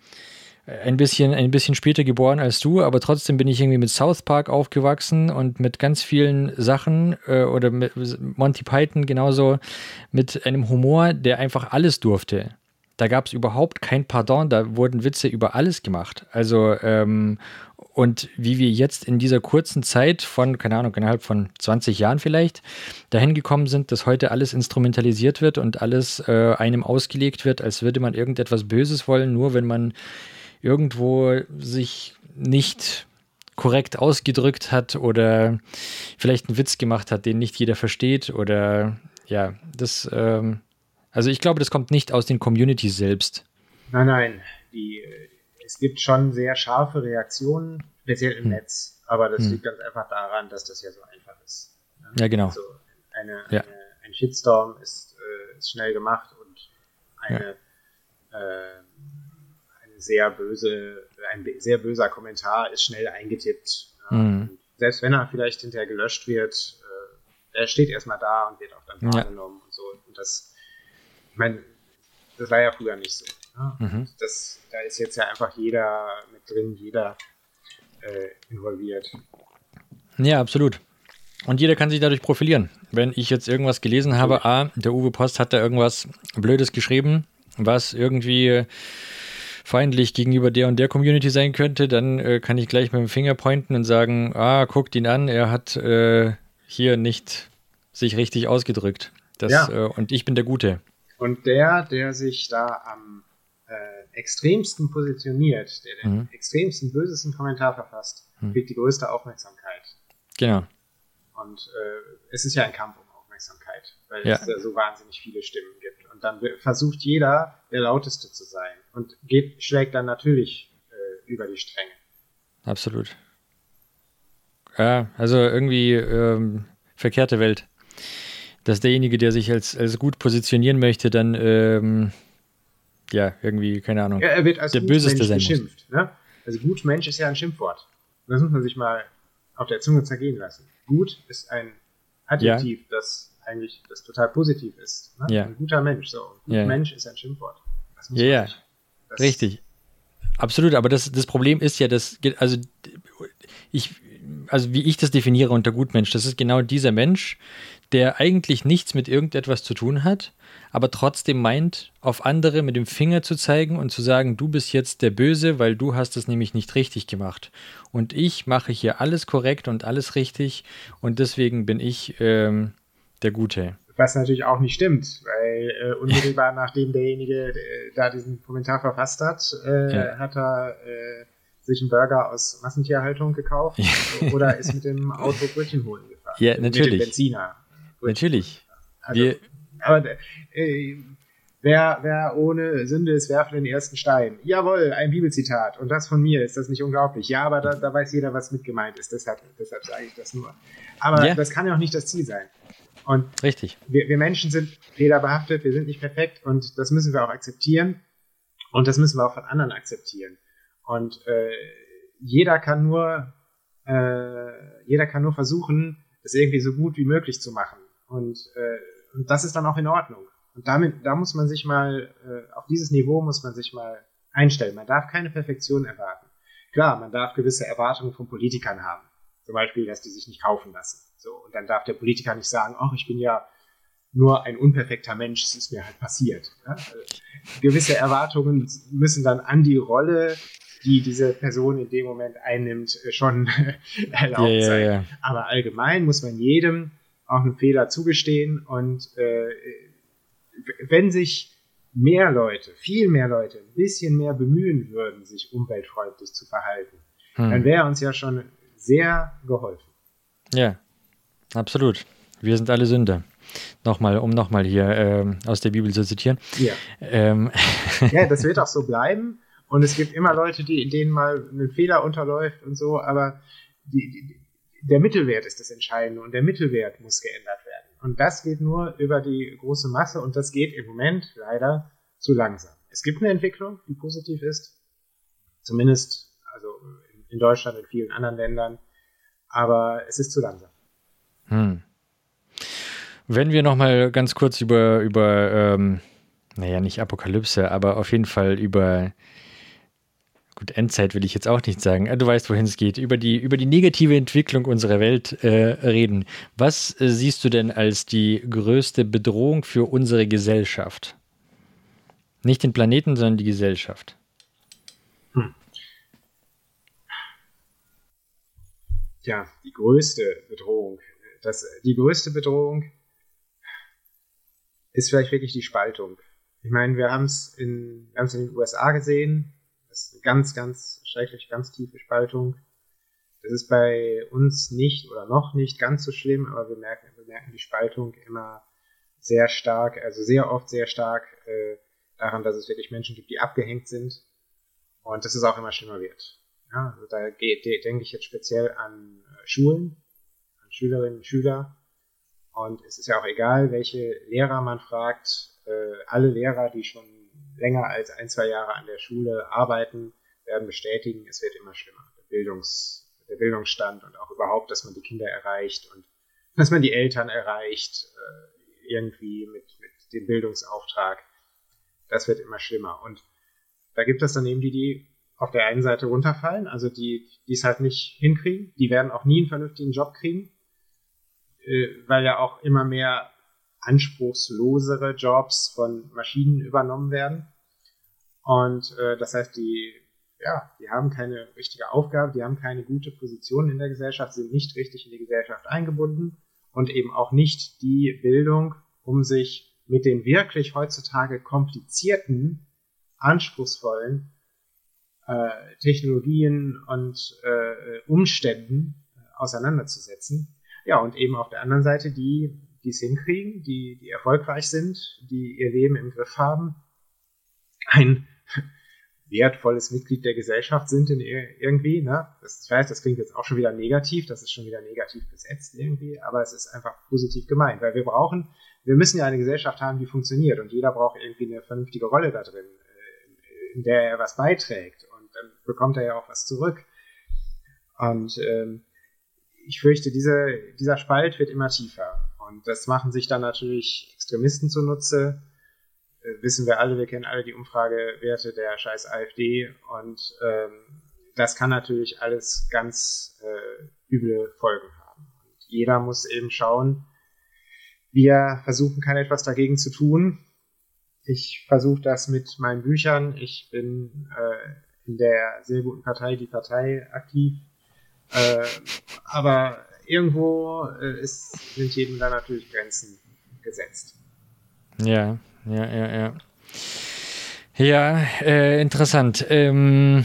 Speaker 1: ein bisschen, ein bisschen später geboren als du, aber trotzdem bin ich irgendwie mit South Park aufgewachsen und mit ganz vielen Sachen äh, oder mit Monty Python genauso mit einem Humor, der einfach alles durfte. Da gab es überhaupt kein Pardon, da wurden Witze über alles gemacht. Also, ähm, und wie wir jetzt in dieser kurzen Zeit von, keine Ahnung, innerhalb von 20 Jahren vielleicht, dahin gekommen sind, dass heute alles instrumentalisiert wird und alles äh, einem ausgelegt wird, als würde man irgendetwas Böses wollen, nur wenn man irgendwo sich nicht korrekt ausgedrückt hat oder vielleicht einen Witz gemacht hat, den nicht jeder versteht oder ja, das, ähm, also ich glaube, das kommt nicht aus den Communities selbst.
Speaker 2: Nein, nein, die, es gibt schon sehr scharfe Reaktionen, speziell im hm. Netz, aber das hm. liegt ganz einfach daran, dass das ja so einfach ist.
Speaker 1: Ne? Ja, genau. Also
Speaker 2: eine, ja. Eine, ein Shitstorm ist, äh, ist, schnell gemacht und eine ja. äh, sehr böse, ein sehr böser Kommentar ist schnell eingetippt. Mhm. Selbst wenn er vielleicht hinterher gelöscht wird, äh, er steht erstmal da und wird auch dann wahrgenommen ja. und so. Und das, ich meine, das war ja früher nicht so. Ne? Mhm. Das, da ist jetzt ja einfach jeder mit drin, jeder äh, involviert.
Speaker 1: Ja, absolut. Und jeder kann sich dadurch profilieren. Wenn ich jetzt irgendwas gelesen habe, ah, der Uwe Post hat da irgendwas Blödes geschrieben, was irgendwie feindlich gegenüber der und der Community sein könnte, dann äh, kann ich gleich mit dem Finger pointen und sagen, ah, guckt ihn an, er hat äh, hier nicht sich richtig ausgedrückt. Das, ja. äh, und ich bin der Gute.
Speaker 2: Und der, der sich da am äh, extremsten positioniert, der den mhm. extremsten, bösesten Kommentar verfasst, mhm. kriegt die größte Aufmerksamkeit.
Speaker 1: Genau.
Speaker 2: Und äh, es ist ja ein Kampf um Aufmerksamkeit, weil ja. es ja so wahnsinnig viele Stimmen gibt. Und dann versucht jeder, der lauteste zu sein und geht, schlägt dann natürlich äh, über die Stränge.
Speaker 1: Absolut. Ja, also irgendwie ähm, verkehrte Welt. Dass derjenige, der sich als, als gut positionieren möchte, dann ähm, ja, irgendwie, keine Ahnung,
Speaker 2: ja, er wird als der Böseste sein beschimpft. Ne? Also gut Mensch ist ja ein Schimpfwort. Das muss man sich mal auf der Zunge zergehen lassen. Gut ist ein Adjektiv, ja. das eigentlich das total positiv ist. Ne?
Speaker 1: Ja.
Speaker 2: Ein guter Mensch. So. Ein
Speaker 1: ja.
Speaker 2: Mensch ist ein Schimpfwort.
Speaker 1: ja, ja. Richtig. Absolut, aber das, das Problem ist ja, dass, also ich, also wie ich das definiere unter Gutmensch, das ist genau dieser Mensch, der eigentlich nichts mit irgendetwas zu tun hat, aber trotzdem meint, auf andere mit dem Finger zu zeigen und zu sagen, du bist jetzt der Böse, weil du hast es nämlich nicht richtig gemacht. Und ich mache hier alles korrekt und alles richtig und deswegen bin ich ähm, der Gute.
Speaker 2: Was natürlich auch nicht stimmt, weil äh, unmittelbar <laughs> nachdem derjenige äh, da diesen Kommentar verfasst hat, äh, ja. hat er äh, sich einen Burger aus Massentierhaltung gekauft <laughs> oder ist mit dem Auto Brötchen holen gefahren.
Speaker 1: Ja, natürlich. Mit dem
Speaker 2: Benziner.
Speaker 1: Natürlich.
Speaker 2: Also, Wir, aber äh, wer, wer ohne Sünde ist, werfe den ersten Stein. Jawohl, ein Bibelzitat. Und das von mir, ist das nicht unglaublich? Ja, aber da, da weiß jeder, was mit gemeint ist. Deshalb, deshalb sage ich das nur. Aber ja. das kann ja auch nicht das Ziel sein. Und
Speaker 1: Richtig.
Speaker 2: Wir, wir Menschen sind fehlerbehaftet, wir sind nicht perfekt und das müssen wir auch akzeptieren. Und das müssen wir auch von anderen akzeptieren. Und äh, jeder kann nur, äh, jeder kann nur versuchen, es irgendwie so gut wie möglich zu machen. Und, äh, und das ist dann auch in Ordnung. Und damit, da muss man sich mal, äh, auf dieses Niveau muss man sich mal einstellen. Man darf keine Perfektion erwarten. Klar, man darf gewisse Erwartungen von Politikern haben. Zum Beispiel, dass die sich nicht kaufen lassen. So, und dann darf der Politiker nicht sagen, ach, ich bin ja nur ein unperfekter Mensch, es ist mir halt passiert. Ja? Also, gewisse Erwartungen müssen dann an die Rolle, die diese Person in dem Moment einnimmt, schon <laughs> erlaubt yeah, sein. Yeah, yeah. Aber allgemein muss man jedem auch einen Fehler zugestehen und äh, wenn sich mehr Leute, viel mehr Leute, ein bisschen mehr bemühen würden, sich umweltfreundlich zu verhalten, hm. dann wäre uns ja schon sehr geholfen.
Speaker 1: Ja, absolut. Wir sind alle Sünder. Nochmal, um nochmal hier ähm, aus der Bibel zu zitieren.
Speaker 2: Ja. Ähm. <laughs> ja, das wird <laughs> auch so bleiben. Und es gibt immer Leute, die, denen mal ein Fehler unterläuft und so, aber die, die, der Mittelwert ist das Entscheidende und der Mittelwert muss geändert werden. Und das geht nur über die große Masse und das geht im Moment leider zu langsam. Es gibt eine Entwicklung, die positiv ist, zumindest also in Deutschland, in vielen anderen Ländern, aber es ist zu langsam.
Speaker 1: Hm. Wenn wir nochmal ganz kurz über, über ähm, naja, nicht Apokalypse, aber auf jeden Fall über gut, Endzeit will ich jetzt auch nicht sagen, äh, du weißt, wohin es geht, über die, über die negative Entwicklung unserer Welt äh, reden. Was äh, siehst du denn als die größte Bedrohung für unsere Gesellschaft? Nicht den Planeten, sondern die Gesellschaft. Hm.
Speaker 2: Ja, die größte Bedrohung. Das, die größte Bedrohung ist vielleicht wirklich die Spaltung. Ich meine, wir haben es in, in den USA gesehen, ist eine ganz, ganz schrecklich, ganz tiefe Spaltung. Das ist bei uns nicht oder noch nicht ganz so schlimm, aber wir merken, wir merken die Spaltung immer sehr stark, also sehr oft sehr stark äh, daran, dass es wirklich Menschen gibt, die abgehängt sind und dass es auch immer schlimmer wird. Ja, also da geht, denke ich jetzt speziell an äh, Schulen, an Schülerinnen und Schüler. Und es ist ja auch egal, welche Lehrer man fragt. Äh, alle Lehrer, die schon länger als ein, zwei Jahre an der Schule arbeiten, werden bestätigen, es wird immer schlimmer. Der, Bildungs, der Bildungsstand und auch überhaupt, dass man die Kinder erreicht und dass man die Eltern erreicht, äh, irgendwie mit, mit dem Bildungsauftrag, das wird immer schlimmer. Und da gibt es dann eben die, die auf der einen Seite runterfallen, also die, die es halt nicht hinkriegen, die werden auch nie einen vernünftigen Job kriegen, äh, weil ja auch immer mehr anspruchslosere Jobs von Maschinen übernommen werden. Und äh, das heißt, die, ja, die haben keine richtige Aufgabe, die haben keine gute Position in der Gesellschaft, sind nicht richtig in die Gesellschaft eingebunden und eben auch nicht die Bildung, um sich mit den wirklich heutzutage komplizierten, anspruchsvollen äh, Technologien und äh, Umständen äh, auseinanderzusetzen. Ja, und eben auf der anderen Seite die, die es hinkriegen, die, die erfolgreich sind, die ihr Leben im Griff haben, ein <laughs> wertvolles Mitglied der Gesellschaft sind in irgendwie. Ne? Das, ich weiß, das klingt jetzt auch schon wieder negativ, das ist schon wieder negativ besetzt irgendwie, aber es ist einfach positiv gemeint, weil wir brauchen, wir müssen ja eine Gesellschaft haben, die funktioniert und jeder braucht irgendwie eine vernünftige Rolle da drin, äh, in der er was beiträgt und dann bekommt er ja auch was zurück. Und ähm, ich fürchte, diese, dieser Spalt wird immer tiefer und das machen sich dann natürlich Extremisten zunutze, äh, wissen wir alle, wir kennen alle die Umfragewerte der scheiß AfD und ähm, das kann natürlich alles ganz äh, üble Folgen haben. Und jeder muss eben schauen, wir versuchen kann etwas dagegen zu tun. Ich versuche das mit meinen Büchern. Ich bin äh, in der sehr guten Partei, die Partei, aktiv. Äh, aber irgendwo äh, ist, sind jedem da natürlich Grenzen gesetzt.
Speaker 1: Ja, ja, ja, ja. Ja, äh, interessant. Ähm,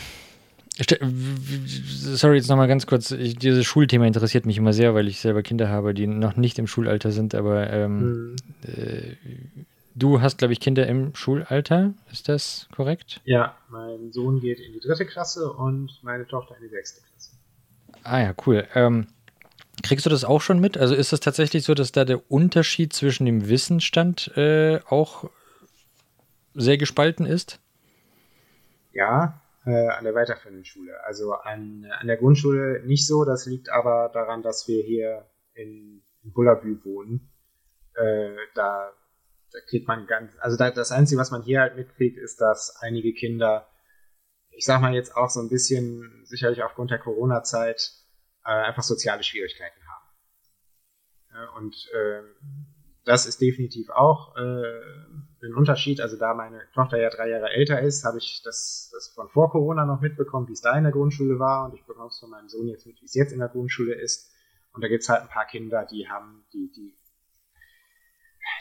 Speaker 1: sorry, jetzt nochmal ganz kurz. Ich, dieses Schulthema interessiert mich immer sehr, weil ich selber Kinder habe, die noch nicht im Schulalter sind, aber ähm, mhm. äh, du hast, glaube ich, Kinder im Schulalter. Ist das korrekt?
Speaker 2: Ja, mein Sohn geht in die dritte Klasse und meine Tochter in die sechste Klasse.
Speaker 1: Ah ja, cool. Ähm, Kriegst du das auch schon mit? Also ist es tatsächlich so, dass da der Unterschied zwischen dem Wissensstand äh, auch sehr gespalten ist?
Speaker 2: Ja, äh, an der weiterführenden Schule. Also an, an der Grundschule nicht so. Das liegt aber daran, dass wir hier in, in Bullabü wohnen. Äh, da, da kriegt man ganz, also da, das Einzige, was man hier halt mitkriegt, ist, dass einige Kinder, ich sag mal jetzt auch so ein bisschen, sicherlich aufgrund der Corona-Zeit, äh, einfach soziale Schwierigkeiten haben. Ja, und äh, das ist definitiv auch äh, ein Unterschied. Also da meine Tochter ja drei Jahre älter ist, habe ich das, das von vor Corona noch mitbekommen, wie es da in der Grundschule war. Und ich bekomme es von meinem Sohn jetzt mit, wie es jetzt in der Grundschule ist. Und da gibt es halt ein paar Kinder, die haben, die, die,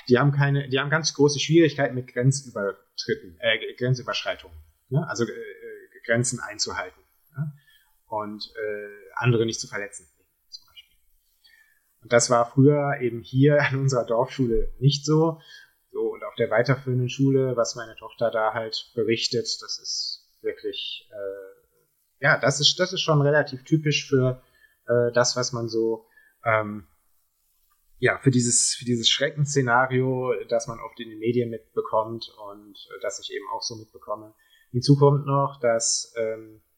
Speaker 2: die haben keine, die haben ganz große Schwierigkeiten mit Grenzübertritten, äh, Grenzüberschreitungen. Ne? Also äh, Grenzen einzuhalten. Ne? Und äh, andere nicht zu verletzen. Zum Beispiel. Und das war früher eben hier an unserer Dorfschule nicht so. So, und auf der weiterführenden Schule, was meine Tochter da halt berichtet, das ist wirklich, äh, ja, das ist, das ist schon relativ typisch für äh, das, was man so, ähm, ja, für dieses, für dieses Schreckensszenario, das man oft in den Medien mitbekommt und äh, das ich eben auch so mitbekomme. Hinzu kommt noch, dass ähm, äh,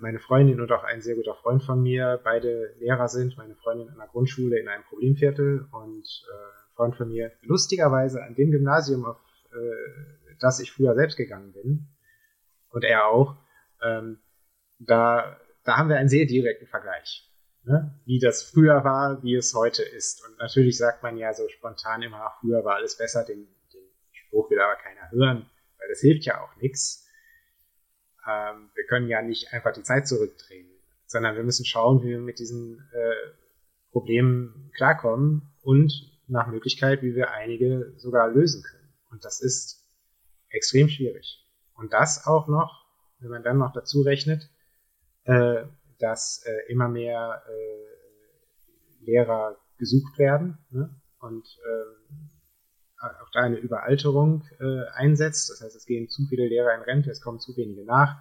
Speaker 2: meine Freundin und auch ein sehr guter Freund von mir beide Lehrer sind. Meine Freundin an der Grundschule in einem Problemviertel und äh, Freund von mir lustigerweise an dem Gymnasium, auf äh, das ich früher selbst gegangen bin und er auch. Ähm, da, da haben wir einen sehr direkten Vergleich. Ne? Wie das früher war, wie es heute ist. Und natürlich sagt man ja so spontan immer, früher war alles besser, den, den Spruch will aber keiner hören, weil das hilft ja auch nichts ähm, wir können ja nicht einfach die Zeit zurückdrehen, sondern wir müssen schauen, wie wir mit diesen äh, Problemen klarkommen und nach Möglichkeit, wie wir einige sogar lösen können. Und das ist extrem schwierig. Und das auch noch, wenn man dann noch dazu rechnet, äh, dass äh, immer mehr äh, Lehrer gesucht werden ne? und äh, auch da eine Überalterung äh, einsetzt. Das heißt, es gehen zu viele Lehrer in Rente, es kommen zu wenige nach.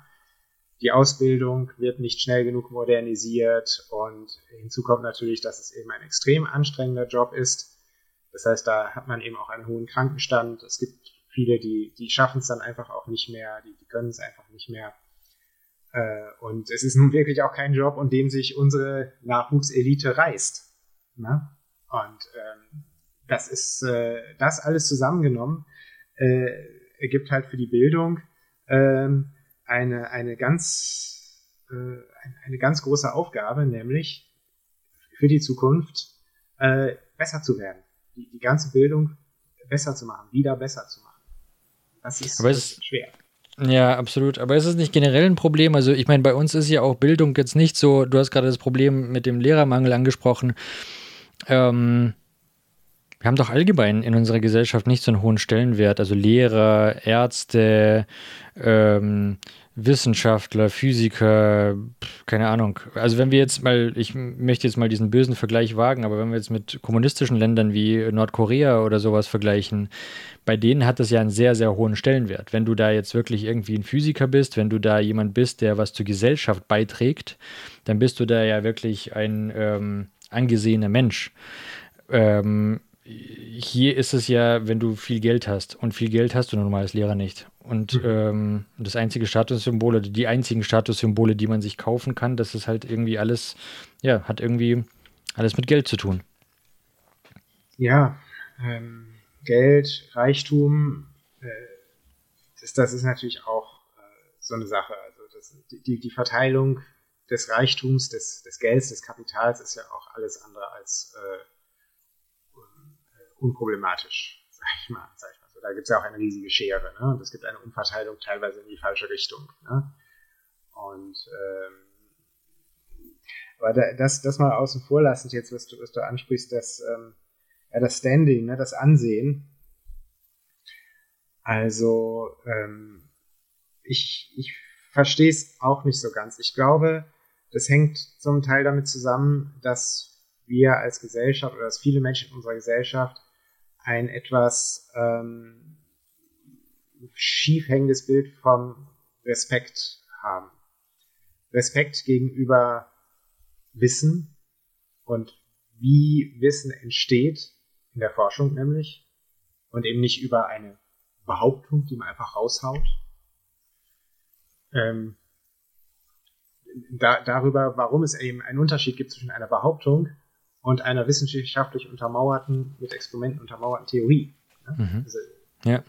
Speaker 2: Die Ausbildung wird nicht schnell genug modernisiert und hinzu kommt natürlich, dass es eben ein extrem anstrengender Job ist. Das heißt, da hat man eben auch einen hohen Krankenstand. Es gibt viele, die, die schaffen es dann einfach auch nicht mehr, die, die können es einfach nicht mehr. Äh, und es ist nun wirklich auch kein Job, um dem sich unsere Nachwuchselite reißt. Ne? Und ähm, das ist äh, das alles zusammengenommen äh, ergibt halt für die Bildung ähm, eine eine ganz äh, eine ganz große Aufgabe, nämlich für die Zukunft äh, besser zu werden, die, die ganze Bildung besser zu machen, wieder besser zu machen. Das ist,
Speaker 1: Aber es ist schwer. Ja, absolut. Aber ist es nicht generell ein Problem? Also ich meine, bei uns ist ja auch Bildung jetzt nicht so, du hast gerade das Problem mit dem Lehrermangel angesprochen. Ähm, wir haben doch allgemein in unserer Gesellschaft nicht so einen hohen Stellenwert. Also Lehrer, Ärzte, ähm, Wissenschaftler, Physiker, keine Ahnung. Also wenn wir jetzt mal, ich möchte jetzt mal diesen bösen Vergleich wagen, aber wenn wir jetzt mit kommunistischen Ländern wie Nordkorea oder sowas vergleichen, bei denen hat das ja einen sehr, sehr hohen Stellenwert. Wenn du da jetzt wirklich irgendwie ein Physiker bist, wenn du da jemand bist, der was zur Gesellschaft beiträgt, dann bist du da ja wirklich ein ähm, angesehener Mensch. Ähm, hier ist es ja, wenn du viel Geld hast und viel Geld hast du normal als Lehrer nicht. Und mhm. ähm, das einzige Statussymbol oder die einzigen Statussymbole, die man sich kaufen kann, das ist halt irgendwie alles, ja, hat irgendwie alles mit Geld zu tun.
Speaker 2: Ja, ähm, Geld, Reichtum, äh, das, das, ist natürlich auch äh, so eine Sache. Also das, die, die Verteilung des Reichtums, des, des Gelds, des Kapitals ist ja auch alles andere als äh, unproblematisch, sag ich mal. Sag ich mal. Da gibt es ja auch eine riesige Schere. Ne? Und es gibt eine Umverteilung teilweise in die falsche Richtung. Ne? Und ähm, aber da, das, das mal außen vor lassend jetzt, was du, was du ansprichst, dass ähm, ja, das Standing, ne, das Ansehen. Also ähm, ich, ich verstehe es auch nicht so ganz. Ich glaube, das hängt zum Teil damit zusammen, dass wir als Gesellschaft oder dass viele Menschen in unserer Gesellschaft ein etwas ähm, schief hängendes Bild vom Respekt haben. Respekt gegenüber Wissen und wie Wissen entsteht, in der Forschung nämlich, und eben nicht über eine Behauptung, die man einfach raushaut. Ähm, da, darüber, warum es eben einen Unterschied gibt zwischen einer Behauptung und einer wissenschaftlich untermauerten, mit Experimenten untermauerten Theorie. Mhm. Also, ja.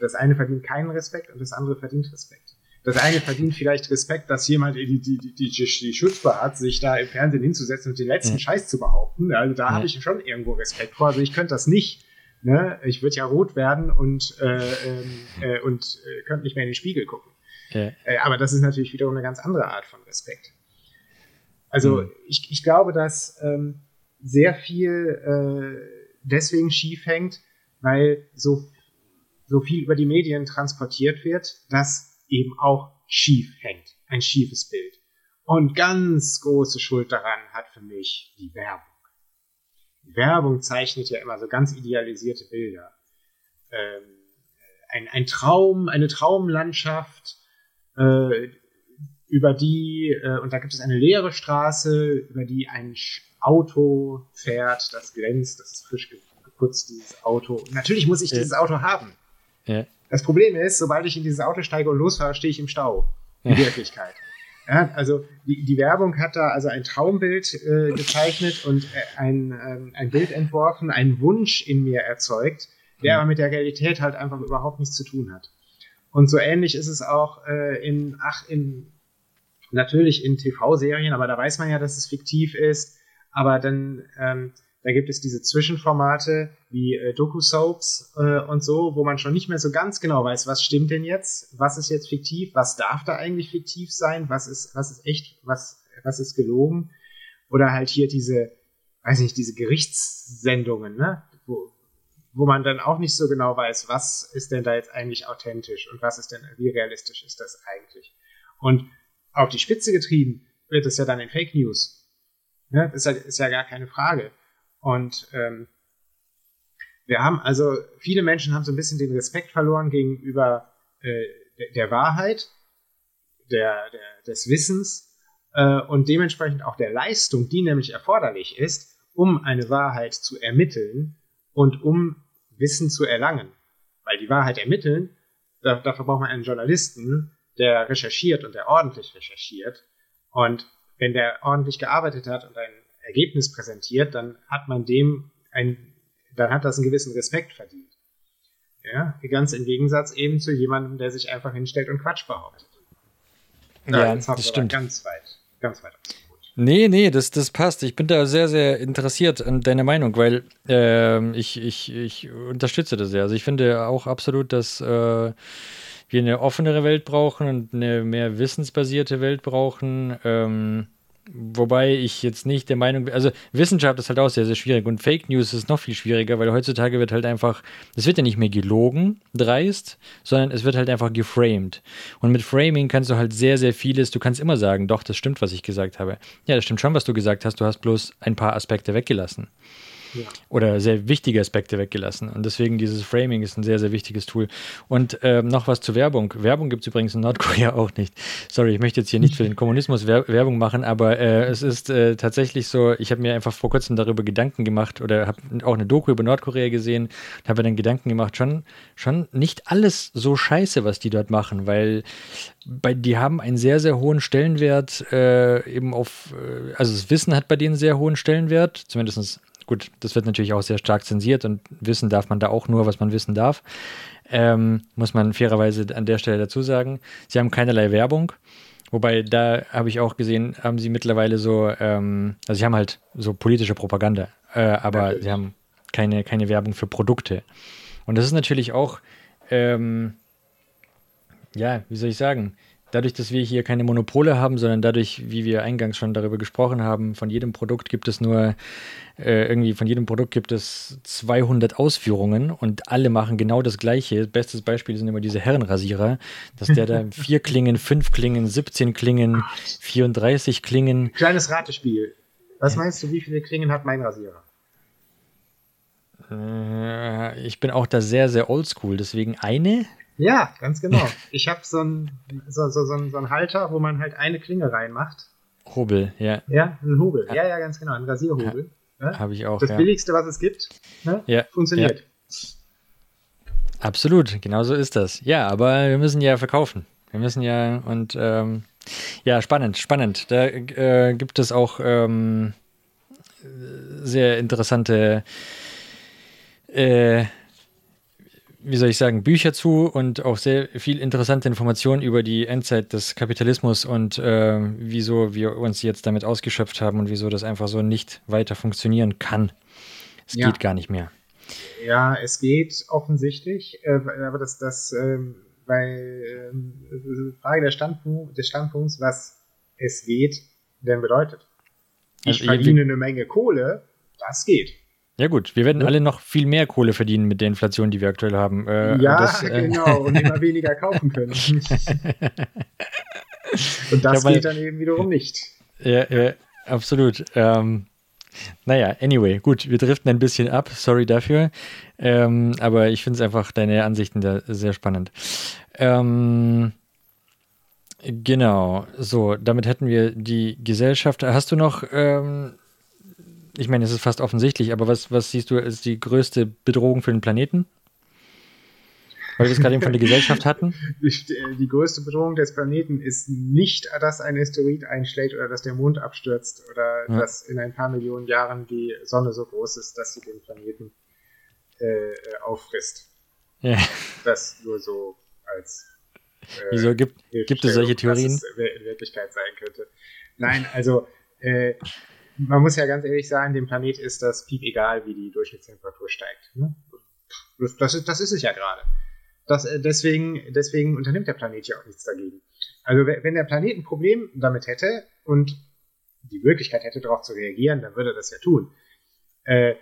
Speaker 2: Das eine verdient keinen Respekt und das andere verdient Respekt. Das eine verdient vielleicht Respekt, dass jemand die, die, die, die, die Schutzbar hat, sich da im Fernsehen hinzusetzen und den letzten ja. Scheiß zu behaupten. Also da ja. habe ich schon irgendwo Respekt vor. Also ich könnte das nicht. Ne? Ich würde ja rot werden und, äh, ähm, äh, und äh, könnte nicht mehr in den Spiegel gucken. Ja. Äh, aber das ist natürlich wiederum eine ganz andere Art von Respekt. Also mhm. ich, ich glaube, dass ähm, sehr viel äh, deswegen schief hängt, weil so, so viel über die Medien transportiert wird, dass eben auch schief hängt. Ein schiefes Bild. Und ganz große Schuld daran hat für mich die Werbung. Die Werbung zeichnet ja immer so ganz idealisierte Bilder. Ähm, ein, ein Traum, eine Traumlandschaft, äh, über die, äh, und da gibt es eine leere Straße, über die ein Auto fährt, das glänzt, das ist frisch geputzt, dieses Auto. Natürlich muss ich ja. dieses Auto haben. Ja. Das Problem ist, sobald ich in dieses Auto steige und losfahre, stehe ich im Stau. In Wirklichkeit. Ja, also die, die Werbung hat da also ein Traumbild äh, gezeichnet und äh, ein, äh, ein Bild entworfen, einen Wunsch in mir erzeugt, der mhm. aber mit der Realität halt einfach überhaupt nichts zu tun hat. Und so ähnlich ist es auch äh, in, ach, in, natürlich in TV-Serien, aber da weiß man ja, dass es fiktiv ist. Aber dann, ähm, da gibt es diese Zwischenformate wie äh, Doku-Soaps äh, und so, wo man schon nicht mehr so ganz genau weiß, was stimmt denn jetzt, was ist jetzt fiktiv, was darf da eigentlich fiktiv sein, was ist, was ist echt, was, was ist gelogen. Oder halt hier diese, weiß nicht, diese Gerichtssendungen, ne? Wo, wo man dann auch nicht so genau weiß, was ist denn da jetzt eigentlich authentisch und was ist denn, wie realistisch ist das eigentlich. Und auf die Spitze getrieben wird es ja dann in Fake News. Ne? Das ist ja, ist ja gar keine Frage. Und ähm, wir haben also, viele Menschen haben so ein bisschen den Respekt verloren gegenüber äh, der Wahrheit, der, der, des Wissens äh, und dementsprechend auch der Leistung, die nämlich erforderlich ist, um eine Wahrheit zu ermitteln und um Wissen zu erlangen. Weil die Wahrheit ermitteln, da, dafür braucht man einen Journalisten, der recherchiert und der ordentlich recherchiert. Und wenn der ordentlich gearbeitet hat und ein Ergebnis präsentiert, dann hat man dem ein, dann hat das einen gewissen Respekt verdient. Ja, ganz im Gegensatz eben zu jemandem, der sich einfach hinstellt und Quatsch behauptet.
Speaker 1: Ja, ja das stimmt.
Speaker 2: Ganz weit, ganz weit.
Speaker 1: Nee, nee, das, das passt. Ich bin da sehr, sehr interessiert an deiner Meinung, weil äh, ich, ich, ich unterstütze das sehr. Also ich finde auch absolut, dass äh, wir eine offenere Welt brauchen und eine mehr wissensbasierte Welt brauchen. Ähm, Wobei ich jetzt nicht der Meinung bin, also Wissenschaft ist halt auch sehr, sehr schwierig und Fake News ist noch viel schwieriger, weil heutzutage wird halt einfach, es wird ja nicht mehr gelogen, dreist, sondern es wird halt einfach geframed. Und mit Framing kannst du halt sehr, sehr vieles, du kannst immer sagen, doch, das stimmt, was ich gesagt habe. Ja, das stimmt schon, was du gesagt hast, du hast bloß ein paar Aspekte weggelassen. Oder sehr wichtige Aspekte weggelassen. Und deswegen dieses Framing ist ein sehr, sehr wichtiges Tool. Und ähm, noch was zur Werbung. Werbung gibt es übrigens in Nordkorea <laughs> auch nicht. Sorry, ich möchte jetzt hier nicht für den Kommunismus Wer Werbung machen, aber äh, es ist äh, tatsächlich so, ich habe mir einfach vor kurzem darüber Gedanken gemacht oder habe auch eine Doku über Nordkorea gesehen und habe mir dann Gedanken gemacht, schon, schon nicht alles so scheiße, was die dort machen, weil bei, die haben einen sehr, sehr hohen Stellenwert äh, eben auf, äh, also das Wissen hat bei denen einen sehr hohen Stellenwert, zumindest Gut, das wird natürlich auch sehr stark zensiert und wissen darf man da auch nur, was man wissen darf. Ähm, muss man fairerweise an der Stelle dazu sagen. Sie haben keinerlei Werbung. Wobei, da habe ich auch gesehen, haben sie mittlerweile so, ähm, also sie haben halt so politische Propaganda, äh, aber natürlich. sie haben keine, keine Werbung für Produkte. Und das ist natürlich auch, ähm, ja, wie soll ich sagen, dadurch, dass wir hier keine Monopole haben, sondern dadurch, wie wir eingangs schon darüber gesprochen haben, von jedem Produkt gibt es nur äh, irgendwie, von jedem Produkt gibt es 200 Ausführungen und alle machen genau das Gleiche. Bestes Beispiel sind immer diese Herrenrasierer, dass der da <laughs> vier Klingen, fünf Klingen, 17 Klingen, 34 Klingen.
Speaker 2: Kleines Ratespiel. Was meinst du, wie viele Klingen hat mein Rasierer?
Speaker 1: Äh, ich bin auch da sehr, sehr oldschool, deswegen eine.
Speaker 2: Ja, ganz genau. Ich habe so einen so, so, so, so einen Halter, wo man halt eine Klinge reinmacht.
Speaker 1: Hobel, ja.
Speaker 2: Ja, ein Hobel. Ja, ja, ganz genau. Ein Rasierhobel.
Speaker 1: Ja, Habe ich auch.
Speaker 2: Das
Speaker 1: ja.
Speaker 2: billigste, was es gibt. Ne? Ja. Funktioniert. Ja.
Speaker 1: Absolut, genau so ist das. Ja, aber wir müssen ja verkaufen. Wir müssen ja und ähm, ja, spannend, spannend. Da äh, gibt es auch ähm, sehr interessante äh, wie soll ich sagen, Bücher zu und auch sehr viel interessante Informationen über die Endzeit des Kapitalismus und äh, wieso wir uns jetzt damit ausgeschöpft haben und wieso das einfach so nicht weiter funktionieren kann. Es ja. geht gar nicht mehr.
Speaker 2: Ja, es geht offensichtlich, äh, aber das, das äh, bei äh, Frage der Standpunkt, des Standpunkts, was es geht, denn bedeutet. Ich also, verdiene eine Menge Kohle, das geht.
Speaker 1: Ja gut, wir werden ja. alle noch viel mehr Kohle verdienen mit der Inflation, die wir aktuell haben.
Speaker 2: Äh, ja, das, äh, genau, und immer weniger kaufen können. <laughs> und das geht dann eben wiederum nicht.
Speaker 1: Ja, ja absolut. Ähm, naja, anyway, gut, wir driften ein bisschen ab, sorry dafür. Ähm, aber ich finde es einfach deine Ansichten da sehr spannend. Ähm, genau, so, damit hätten wir die Gesellschaft. Hast du noch ähm, ich meine, es ist fast offensichtlich, aber was, was siehst du als die größte Bedrohung für den Planeten? Weil wir es gerade eben von der Gesellschaft hatten. <laughs>
Speaker 2: Die größte Bedrohung des Planeten ist nicht, dass ein Asteroid einschlägt oder dass der Mond abstürzt oder ja. dass in ein paar Millionen Jahren die Sonne so groß ist, dass sie den Planeten äh, auffrisst. Ja. Das nur so als.
Speaker 1: Äh, Wieso gibt, gibt es solche Theorien?
Speaker 2: Was es in Wirklichkeit sein könnte. Nein, also äh, man muss ja ganz ehrlich sagen, dem Planet ist das Piep egal, wie die Durchschnittstemperatur steigt. Ne? Das, das, ist, es ja gerade. Das, äh, deswegen, deswegen unternimmt der Planet ja auch nichts dagegen. Also wenn der Planet ein Problem damit hätte und die Möglichkeit hätte, darauf zu reagieren, dann würde er das ja tun. Äh,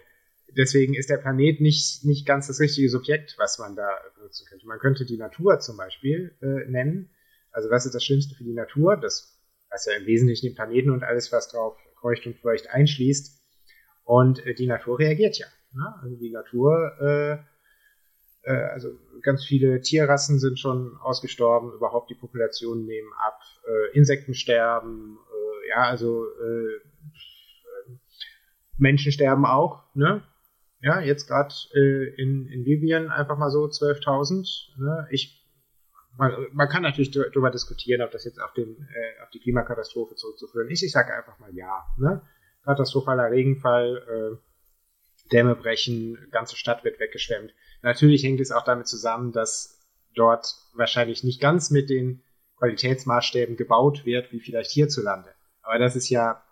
Speaker 2: deswegen ist der Planet nicht, nicht ganz das richtige Subjekt, was man da benutzen könnte. Man könnte die Natur zum Beispiel äh, nennen. Also was ist das Schlimmste für die Natur? Das was ja im Wesentlichen den Planeten und alles, was drauf feucht und feucht einschließt. Und äh, die Natur reagiert ja. Ne? Also die Natur, äh, äh, also ganz viele Tierrassen sind schon ausgestorben, überhaupt die Populationen nehmen ab, äh, Insekten sterben, äh, ja, also äh, Menschen sterben auch, ne? Ja, jetzt gerade in, in Libyen einfach mal so 12.000. Ne? Ich man, man kann natürlich darüber diskutieren, ob das jetzt auf, den, äh, auf die Klimakatastrophe zurückzuführen ist. Ich sage einfach mal ja. Ne? Katastrophaler Regenfall, äh, Dämme brechen, ganze Stadt wird weggeschwemmt. Natürlich hängt es auch damit zusammen, dass dort wahrscheinlich nicht ganz mit den Qualitätsmaßstäben gebaut wird, wie vielleicht hierzulande. Aber das ist ja,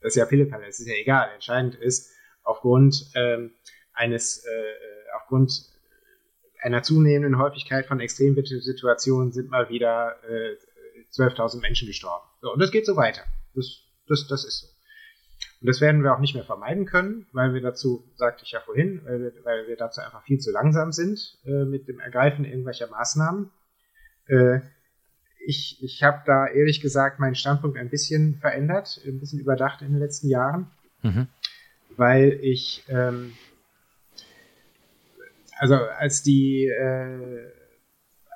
Speaker 2: das ist ja Pillepalle, das ist ja egal. Entscheidend ist, aufgrund ähm, eines, äh, äh aufgrund einer zunehmenden Häufigkeit von Extremsituationen sind mal wieder äh, 12.000 Menschen gestorben. So, und das geht so weiter. Das Das, das ist so. Und das werden wir auch nicht mehr vermeiden können, weil wir dazu, sagte ich ja vorhin, weil wir, weil wir dazu einfach viel zu langsam sind äh, mit dem Ergreifen irgendwelcher Maßnahmen. Äh, ich ich habe da ehrlich gesagt meinen Standpunkt ein bisschen verändert, ein bisschen überdacht in den letzten Jahren, mhm. weil ich, ähm, also als die, äh,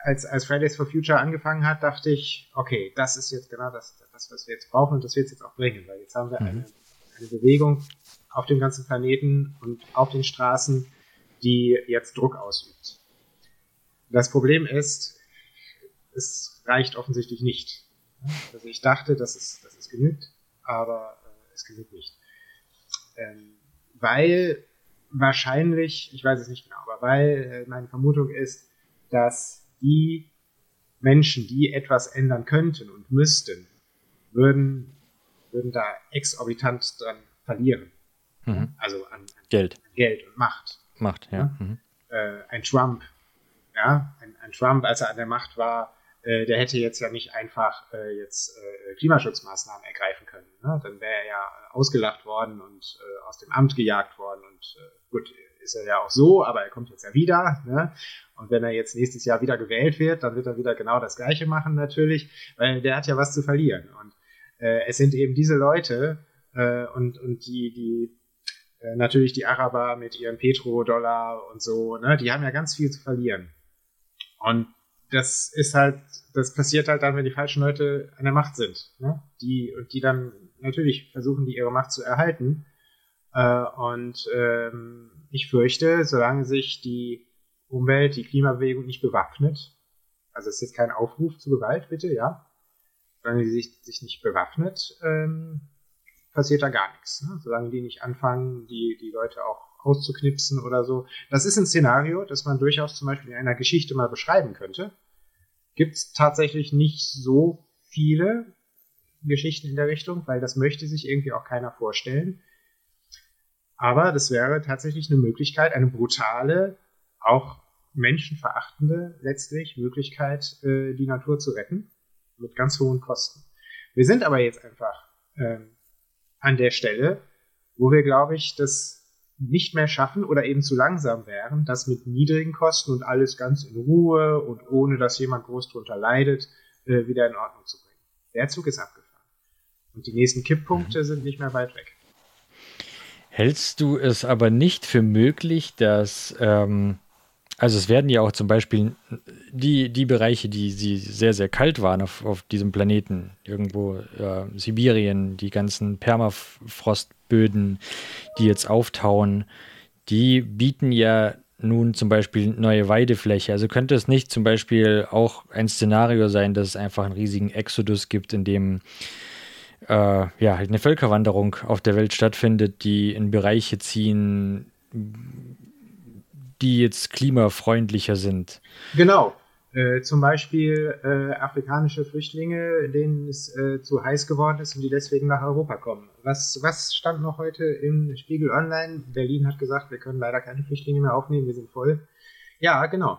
Speaker 2: als, als Fridays for Future angefangen hat, dachte ich, okay, das ist jetzt genau das, das was wir jetzt brauchen und das wird es jetzt auch bringen, weil jetzt haben wir mhm. eine, eine Bewegung auf dem ganzen Planeten und auf den Straßen, die jetzt Druck ausübt. Das Problem ist, es reicht offensichtlich nicht. Also ich dachte, dass es, dass es genügt, aber äh, es genügt nicht. Ähm, weil wahrscheinlich, ich weiß es nicht genau, aber weil äh, meine Vermutung ist, dass die Menschen, die etwas ändern könnten und müssten, würden, würden da exorbitant dran verlieren. Mhm. Also an, an,
Speaker 1: Geld.
Speaker 2: An Geld und Macht.
Speaker 1: Macht, ja. ja? Mhm.
Speaker 2: Äh, ein Trump, ja, ein, ein, Trump, als er an der Macht war, äh, der hätte jetzt ja nicht einfach äh, jetzt äh, Klimaschutzmaßnahmen ergreifen können. Ne? Dann wäre er ja ausgelacht worden und äh, aus dem Amt gejagt worden und äh, gut, ist er ja auch so, aber er kommt jetzt ja wieder. Ne? Und wenn er jetzt nächstes Jahr wieder gewählt wird, dann wird er wieder genau das Gleiche machen natürlich, weil der hat ja was zu verlieren. Und äh, es sind eben diese Leute äh, und, und die, die äh, natürlich die Araber mit ihren Petrodollar und so, ne, die haben ja ganz viel zu verlieren. Und das ist halt, das passiert halt dann, wenn die falschen Leute an der Macht sind. Ne? Die, und die dann natürlich versuchen, die ihre Macht zu erhalten. Äh, und ähm, ich fürchte, solange sich die Umwelt, die Klimabewegung nicht bewaffnet, also es ist jetzt kein Aufruf zu Gewalt, bitte, ja, solange sie sich, sich nicht bewaffnet, ähm, passiert da gar nichts. Ne? Solange die nicht anfangen, die, die Leute auch auszuknipsen oder so. Das ist ein Szenario, das man durchaus zum Beispiel in einer Geschichte mal beschreiben könnte. Gibt es tatsächlich nicht so viele Geschichten in der Richtung, weil das möchte sich irgendwie auch keiner vorstellen. Aber das wäre tatsächlich eine Möglichkeit, eine brutale, auch menschenverachtende letztlich Möglichkeit, äh, die Natur zu retten, mit ganz hohen Kosten. Wir sind aber jetzt einfach ähm, an der Stelle, wo wir, glaube ich, das nicht mehr schaffen oder eben zu langsam wären, das mit niedrigen Kosten und alles ganz in Ruhe und ohne dass jemand groß drunter leidet, äh, wieder in Ordnung zu bringen. Der Zug ist abgefahren. Und die nächsten Kipppunkte mhm. sind nicht mehr weit weg.
Speaker 1: Hältst du es aber nicht für möglich, dass, ähm, also es werden ja auch zum Beispiel die, die Bereiche, die, die sehr, sehr kalt waren auf, auf diesem Planeten, irgendwo äh, Sibirien, die ganzen Permafrostböden, die jetzt auftauen, die bieten ja nun zum Beispiel neue Weidefläche. Also könnte es nicht zum Beispiel auch ein Szenario sein, dass es einfach einen riesigen Exodus gibt, in dem äh, ja, halt eine Völkerwanderung auf der Welt stattfindet, die in Bereiche ziehen, die jetzt klimafreundlicher sind.
Speaker 2: Genau. Äh, zum Beispiel äh, afrikanische Flüchtlinge, denen es äh, zu heiß geworden ist und die deswegen nach Europa kommen. Was, was stand noch heute im Spiegel Online? Berlin hat gesagt, wir können leider keine Flüchtlinge mehr aufnehmen, wir sind voll. Ja, genau.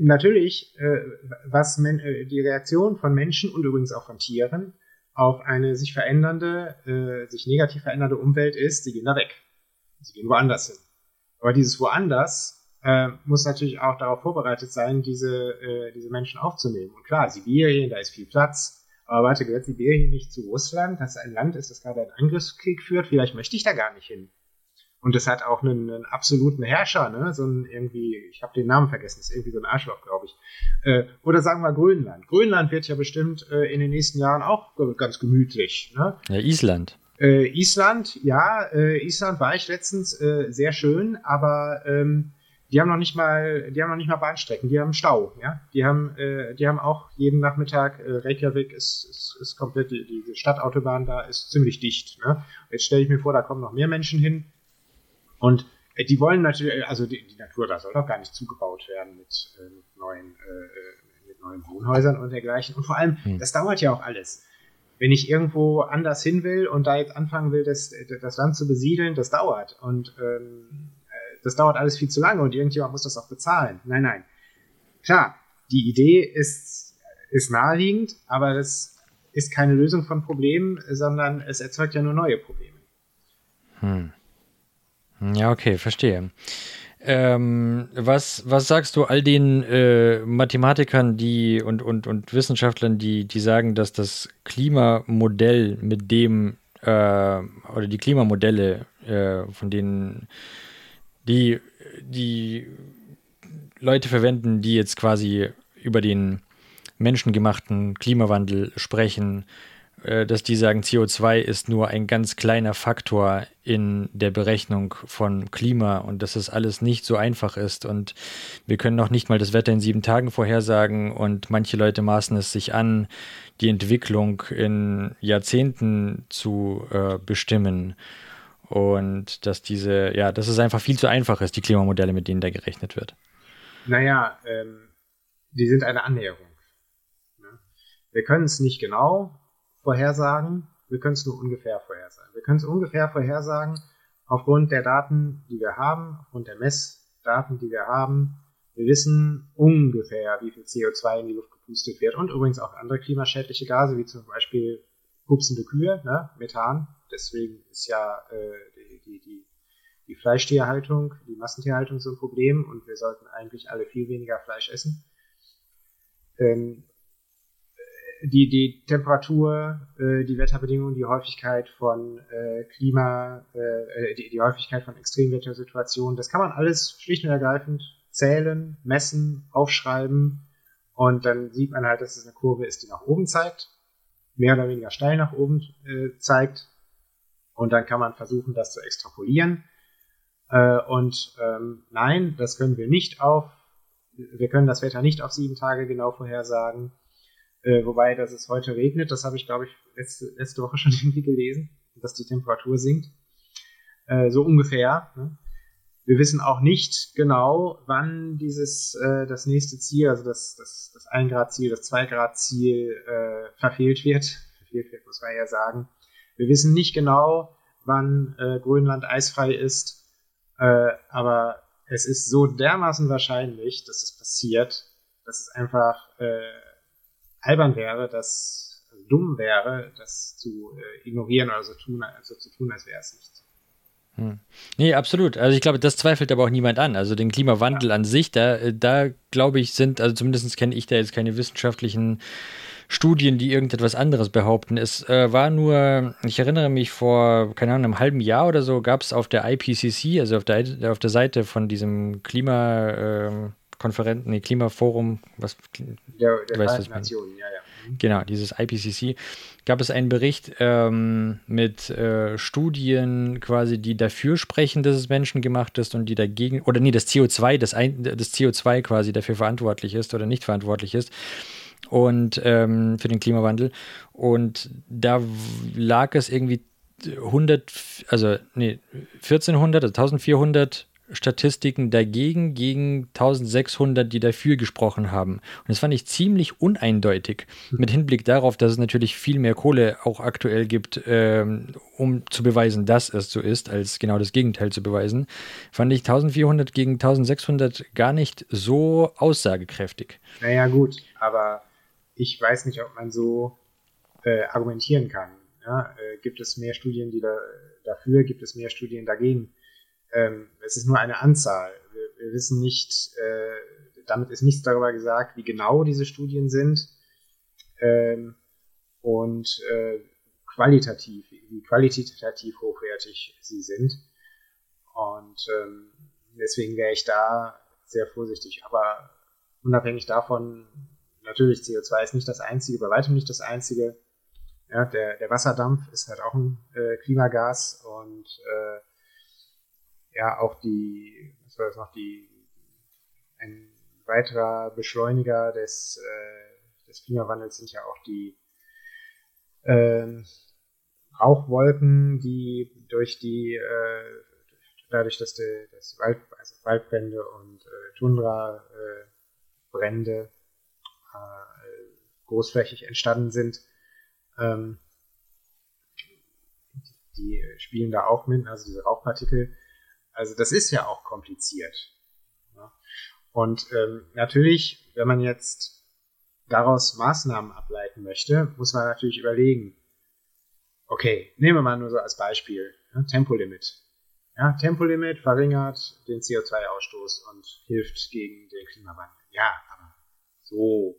Speaker 2: Natürlich, äh, was äh, die Reaktion von Menschen und übrigens auch von Tieren auf eine sich verändernde, äh, sich negativ verändernde Umwelt ist, sie gehen da weg. Sie gehen woanders hin. Aber dieses woanders äh, muss natürlich auch darauf vorbereitet sein, diese, äh, diese Menschen aufzunehmen. Und klar, Sibirien, da ist viel Platz. Aber warte, gehört Sibirien nicht zu Russland, dass ein Land ist, das gerade einen Angriffskrieg führt? Vielleicht möchte ich da gar nicht hin. Und es hat auch einen, einen, absoluten Herrscher, ne? so ein irgendwie, ich habe den Namen vergessen, ist irgendwie so ein Arschloch, glaube ich. Äh, oder sagen wir Grönland. Grönland wird ja bestimmt äh, in den nächsten Jahren auch ganz gemütlich. Ne?
Speaker 1: Ja, Island.
Speaker 2: Äh, Island, ja, äh, Island war ich letztens äh, sehr schön, aber ähm, die haben noch nicht mal, die haben noch nicht mal Bahnstrecken, die haben Stau, ja. Die haben, äh, die haben auch jeden Nachmittag, Reykjavik ist, ist, ist komplett, die, die Stadtautobahn da ist ziemlich dicht. Ne? Jetzt stelle ich mir vor, da kommen noch mehr Menschen hin und äh, die wollen natürlich, also die, die, Natur da soll doch gar nicht zugebaut werden mit, äh, mit neuen, äh, mit neuen Wohnhäusern und dergleichen. Und vor allem, hm. das dauert ja auch alles. Wenn ich irgendwo anders hin will und da jetzt anfangen will, das, das Land zu besiedeln, das dauert. Und ähm, das dauert alles viel zu lange und irgendjemand muss das auch bezahlen. Nein, nein. Klar, die Idee ist, ist naheliegend, aber das ist keine Lösung von Problemen, sondern es erzeugt ja nur neue Probleme.
Speaker 1: Hm. Ja, okay, verstehe. Ähm, was, was sagst du all den äh, Mathematikern die und, und, und Wissenschaftlern, die, die sagen, dass das Klimamodell mit dem äh, oder die Klimamodelle, äh, von denen die, die Leute verwenden, die jetzt quasi über den menschengemachten Klimawandel sprechen, dass die sagen, CO2 ist nur ein ganz kleiner Faktor in der Berechnung von Klima und dass es alles nicht so einfach ist. Und wir können noch nicht mal das Wetter in sieben Tagen vorhersagen und manche Leute maßen es sich an, die Entwicklung in Jahrzehnten zu äh, bestimmen. Und dass diese, ja, dass es einfach viel zu einfach ist, die Klimamodelle, mit denen da gerechnet wird.
Speaker 2: Naja, ähm, die sind eine Annäherung. Ne? Wir können es nicht genau, vorhersagen, wir können es nur ungefähr vorhersagen. Wir können es ungefähr vorhersagen aufgrund der Daten, die wir haben, aufgrund der Messdaten, die wir haben. Wir wissen ungefähr, wie viel CO2 in die Luft gepustet wird und übrigens auch andere klimaschädliche Gase, wie zum Beispiel pupsende Kühe, ne, Methan. Deswegen ist ja äh, die, die, die, Fleischtierhaltung, die Massentierhaltung so ein Problem und wir sollten eigentlich alle viel weniger Fleisch essen. Ähm, die, die Temperatur, äh, die Wetterbedingungen, die Häufigkeit von äh, Klima, äh, die, die Häufigkeit von Extremwettersituationen, das kann man alles schlicht und ergreifend zählen, messen, aufschreiben und dann sieht man halt, dass es eine Kurve ist, die nach oben zeigt, mehr oder weniger steil nach oben äh, zeigt und dann kann man versuchen, das zu extrapolieren. Äh, und ähm, nein, das können wir nicht auf, wir können das Wetter nicht auf sieben Tage genau vorhersagen äh, wobei, dass es heute regnet, das habe ich, glaube ich, letzte, letzte Woche schon <laughs> irgendwie gelesen, dass die Temperatur sinkt. Äh, so ungefähr. Ne? Wir wissen auch nicht genau, wann dieses äh, das nächste Ziel, also das, das, das 1 Grad Ziel, das 2 Grad Ziel äh, verfehlt wird. Verfehlt wird, muss man ja sagen. Wir wissen nicht genau, wann äh, Grönland eisfrei ist, äh, aber es ist so dermaßen wahrscheinlich, dass es passiert, dass es einfach äh, albern wäre, das also dumm wäre, das zu äh, ignorieren oder so, tun, also zu tun, als wäre es nicht so.
Speaker 1: Hm. Nee, absolut. Also ich glaube, das zweifelt aber auch niemand an. Also den Klimawandel ja. an sich, da, äh, da glaube ich, sind, also zumindest kenne ich da jetzt keine wissenschaftlichen Studien, die irgendetwas anderes behaupten. Es äh, war nur, ich erinnere mich vor, keine Ahnung, einem halben Jahr oder so, gab es auf der IPCC, also auf der, auf der Seite von diesem Klima, äh, Konferenz, nee, Klimaforum, was
Speaker 2: der, der weißt, was Nationen, ja, ja.
Speaker 1: Mhm. Genau, dieses IPCC, gab es einen Bericht ähm, mit äh, Studien quasi, die dafür sprechen, dass es menschengemacht ist und die dagegen, oder nee, das CO2, das, ein, das CO2 quasi dafür verantwortlich ist oder nicht verantwortlich ist und ähm, für den Klimawandel. Und da lag es irgendwie 100, also nee, 1400, also 1400 Statistiken dagegen gegen 1600, die dafür gesprochen haben. Und das fand ich ziemlich uneindeutig mit Hinblick darauf, dass es natürlich viel mehr Kohle auch aktuell gibt, ähm, um zu beweisen, dass es so ist, als genau das Gegenteil zu beweisen. Fand ich 1400 gegen 1600 gar nicht so aussagekräftig.
Speaker 2: Naja, gut, aber ich weiß nicht, ob man so äh, argumentieren kann. Ja? Äh, gibt es mehr Studien, die da, dafür, gibt es mehr Studien dagegen? Ähm, es ist nur eine Anzahl. Wir, wir wissen nicht, äh, damit ist nichts darüber gesagt, wie genau diese Studien sind ähm, und äh, qualitativ, wie qualitativ hochwertig sie sind. Und ähm, deswegen wäre ich da sehr vorsichtig. Aber unabhängig davon, natürlich CO2 ist nicht das einzige, bei weitem nicht das einzige. Ja, der, der Wasserdampf ist halt auch ein äh, Klimagas und äh, ja auch die, was war das noch, die, ein weiterer Beschleuniger des, äh, des Klimawandels sind ja auch die äh, Rauchwolken, die durch die, äh, dadurch, dass die, das Wald, also Waldbrände und äh, Tundra-Brände äh, großflächig entstanden sind, ähm, die spielen da auch mit, also diese Rauchpartikel also das ist ja auch kompliziert. Und ähm, natürlich, wenn man jetzt daraus Maßnahmen ableiten möchte, muss man natürlich überlegen, okay, nehmen wir mal nur so als Beispiel, ja, Tempolimit. Ja, Tempolimit verringert den CO2-Ausstoß und hilft gegen den Klimawandel. Ja, aber so,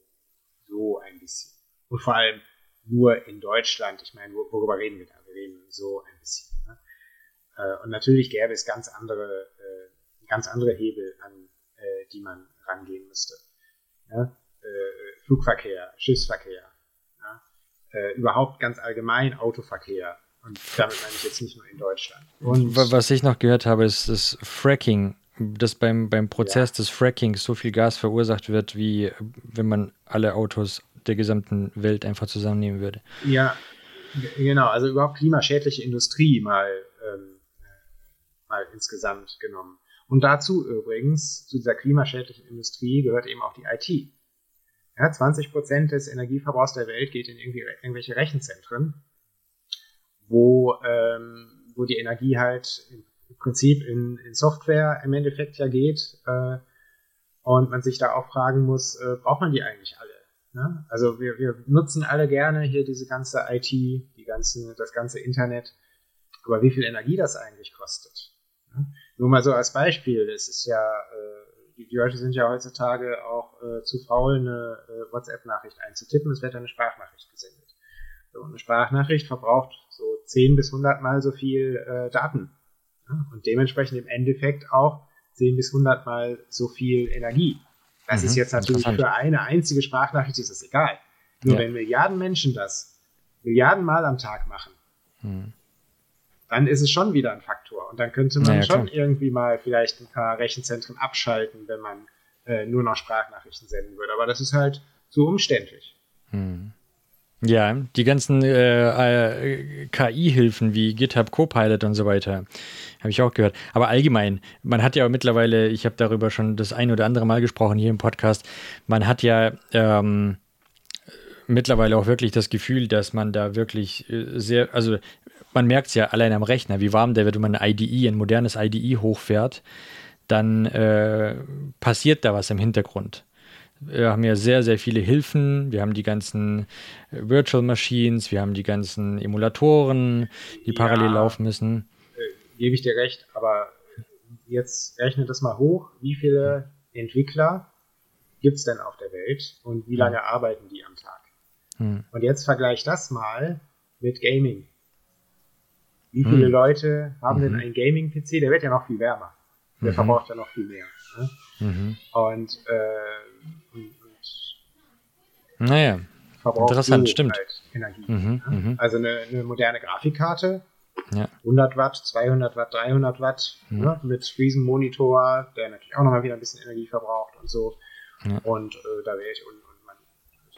Speaker 2: so ein bisschen. Und vor allem nur in Deutschland. Ich meine, worüber reden wir da? Wir reden so ein bisschen. Äh, und natürlich gäbe es ganz andere, äh, ganz andere Hebel, an äh, die man rangehen müsste. Ja? Flugverkehr, Schiffsverkehr, ja? überhaupt ganz allgemein Autoverkehr. Und damit meine ich jetzt nicht nur in Deutschland. Und
Speaker 1: Was ich noch gehört habe, ist das Fracking, dass beim, beim Prozess ja. des Frackings so viel Gas verursacht wird, wie wenn man alle Autos der gesamten Welt einfach zusammennehmen würde.
Speaker 2: Ja, genau. Also überhaupt klimaschädliche Industrie mal, ähm, mal insgesamt genommen. Und dazu übrigens, zu dieser klimaschädlichen Industrie gehört eben auch die IT. Ja, 20 Prozent des Energieverbrauchs der Welt geht in irgendwelche Rechenzentren, wo, ähm, wo die Energie halt im Prinzip in, in Software im Endeffekt ja geht äh, und man sich da auch fragen muss, äh, braucht man die eigentlich alle? Ne? Also wir, wir nutzen alle gerne hier diese ganze IT, die ganzen, das ganze Internet. Aber wie viel Energie das eigentlich kostet? Ne? Nur mal so als Beispiel, es ist ja, äh, die, die, Leute sind ja heutzutage auch äh, zu faul, eine äh, WhatsApp-Nachricht einzutippen, es wird eine Sprachnachricht gesendet. So, eine Sprachnachricht verbraucht so 10 bis 100 Mal so viel äh, Daten. Ne? Und dementsprechend im Endeffekt auch 10 bis 100 Mal so viel Energie. Das mhm, ist jetzt natürlich für eine einzige Sprachnachricht ist das egal. Nur ja. wenn Milliarden Menschen das Milliarden Mal am Tag machen, mhm. Dann ist es schon wieder ein Faktor. Und dann könnte man ja, schon klar. irgendwie mal vielleicht ein paar Rechenzentren abschalten, wenn man äh, nur noch Sprachnachrichten senden würde. Aber das ist halt zu umständlich.
Speaker 1: Mhm. Ja, die ganzen äh, äh, KI-Hilfen wie GitHub Copilot und so weiter, habe ich auch gehört. Aber allgemein, man hat ja mittlerweile, ich habe darüber schon das ein oder andere Mal gesprochen hier im Podcast, man hat ja ähm, mittlerweile auch wirklich das Gefühl, dass man da wirklich äh, sehr, also man merkt es ja allein am Rechner, wie warm der wird, wenn man ein IDE, ein modernes IDE hochfährt, dann äh, passiert da was im Hintergrund. Wir haben ja sehr, sehr viele Hilfen. Wir haben die ganzen äh, Virtual Machines, wir haben die ganzen Emulatoren, die ja, parallel laufen müssen.
Speaker 2: Äh, gebe ich dir recht, aber jetzt rechne das mal hoch. Wie viele Entwickler gibt es denn auf der Welt und wie lange hm. arbeiten die am Tag? Hm. Und jetzt vergleich das mal mit Gaming. Wie viele hm. Leute haben mhm. denn einen Gaming-PC? Der wird ja noch viel wärmer. Der mhm. verbraucht ja noch viel mehr. Ne? Mhm. Und äh,
Speaker 1: naja, interessant, stimmt. Halt
Speaker 2: Energie. Mhm, ja? Mhm. Also eine, eine, moderne Grafikkarte, ja. 100 Watt, 200 Watt, 300 Watt, mhm. ne? mit Riesenmonitor, der natürlich auch nochmal wieder ein bisschen Energie verbraucht und so. Ja. Und äh, da wäre ich, und, und man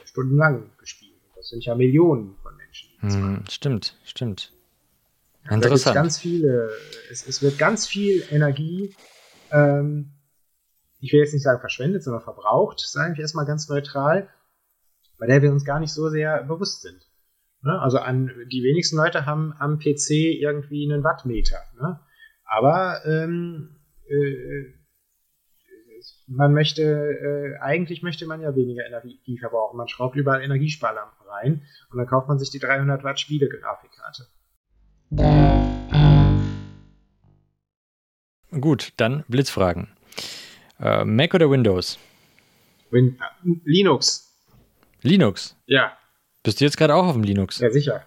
Speaker 2: stundenlang gespielt. Das sind ja Millionen von Menschen.
Speaker 1: Stimmt, stimmt.
Speaker 2: Interessant. ganz viele, es, es, wird ganz viel Energie ähm, ich will jetzt nicht sagen verschwendet, sondern verbraucht, sage ich erstmal ganz neutral, bei der wir uns gar nicht so sehr bewusst sind. Ne? Also an die wenigsten Leute haben am PC irgendwie einen Wattmeter. Ne? Aber ähm, äh, man möchte, äh, eigentlich möchte man ja weniger Energie verbrauchen. Man schraubt überall Energiesparlampen rein und dann kauft man sich die 300 Watt Spielegrafikkarte.
Speaker 1: Gut, dann Blitzfragen. Äh, Mac oder Windows?
Speaker 2: Win Linux.
Speaker 1: Linux?
Speaker 2: Ja.
Speaker 1: Bist du jetzt gerade auch auf dem Linux?
Speaker 2: Ja, sicher.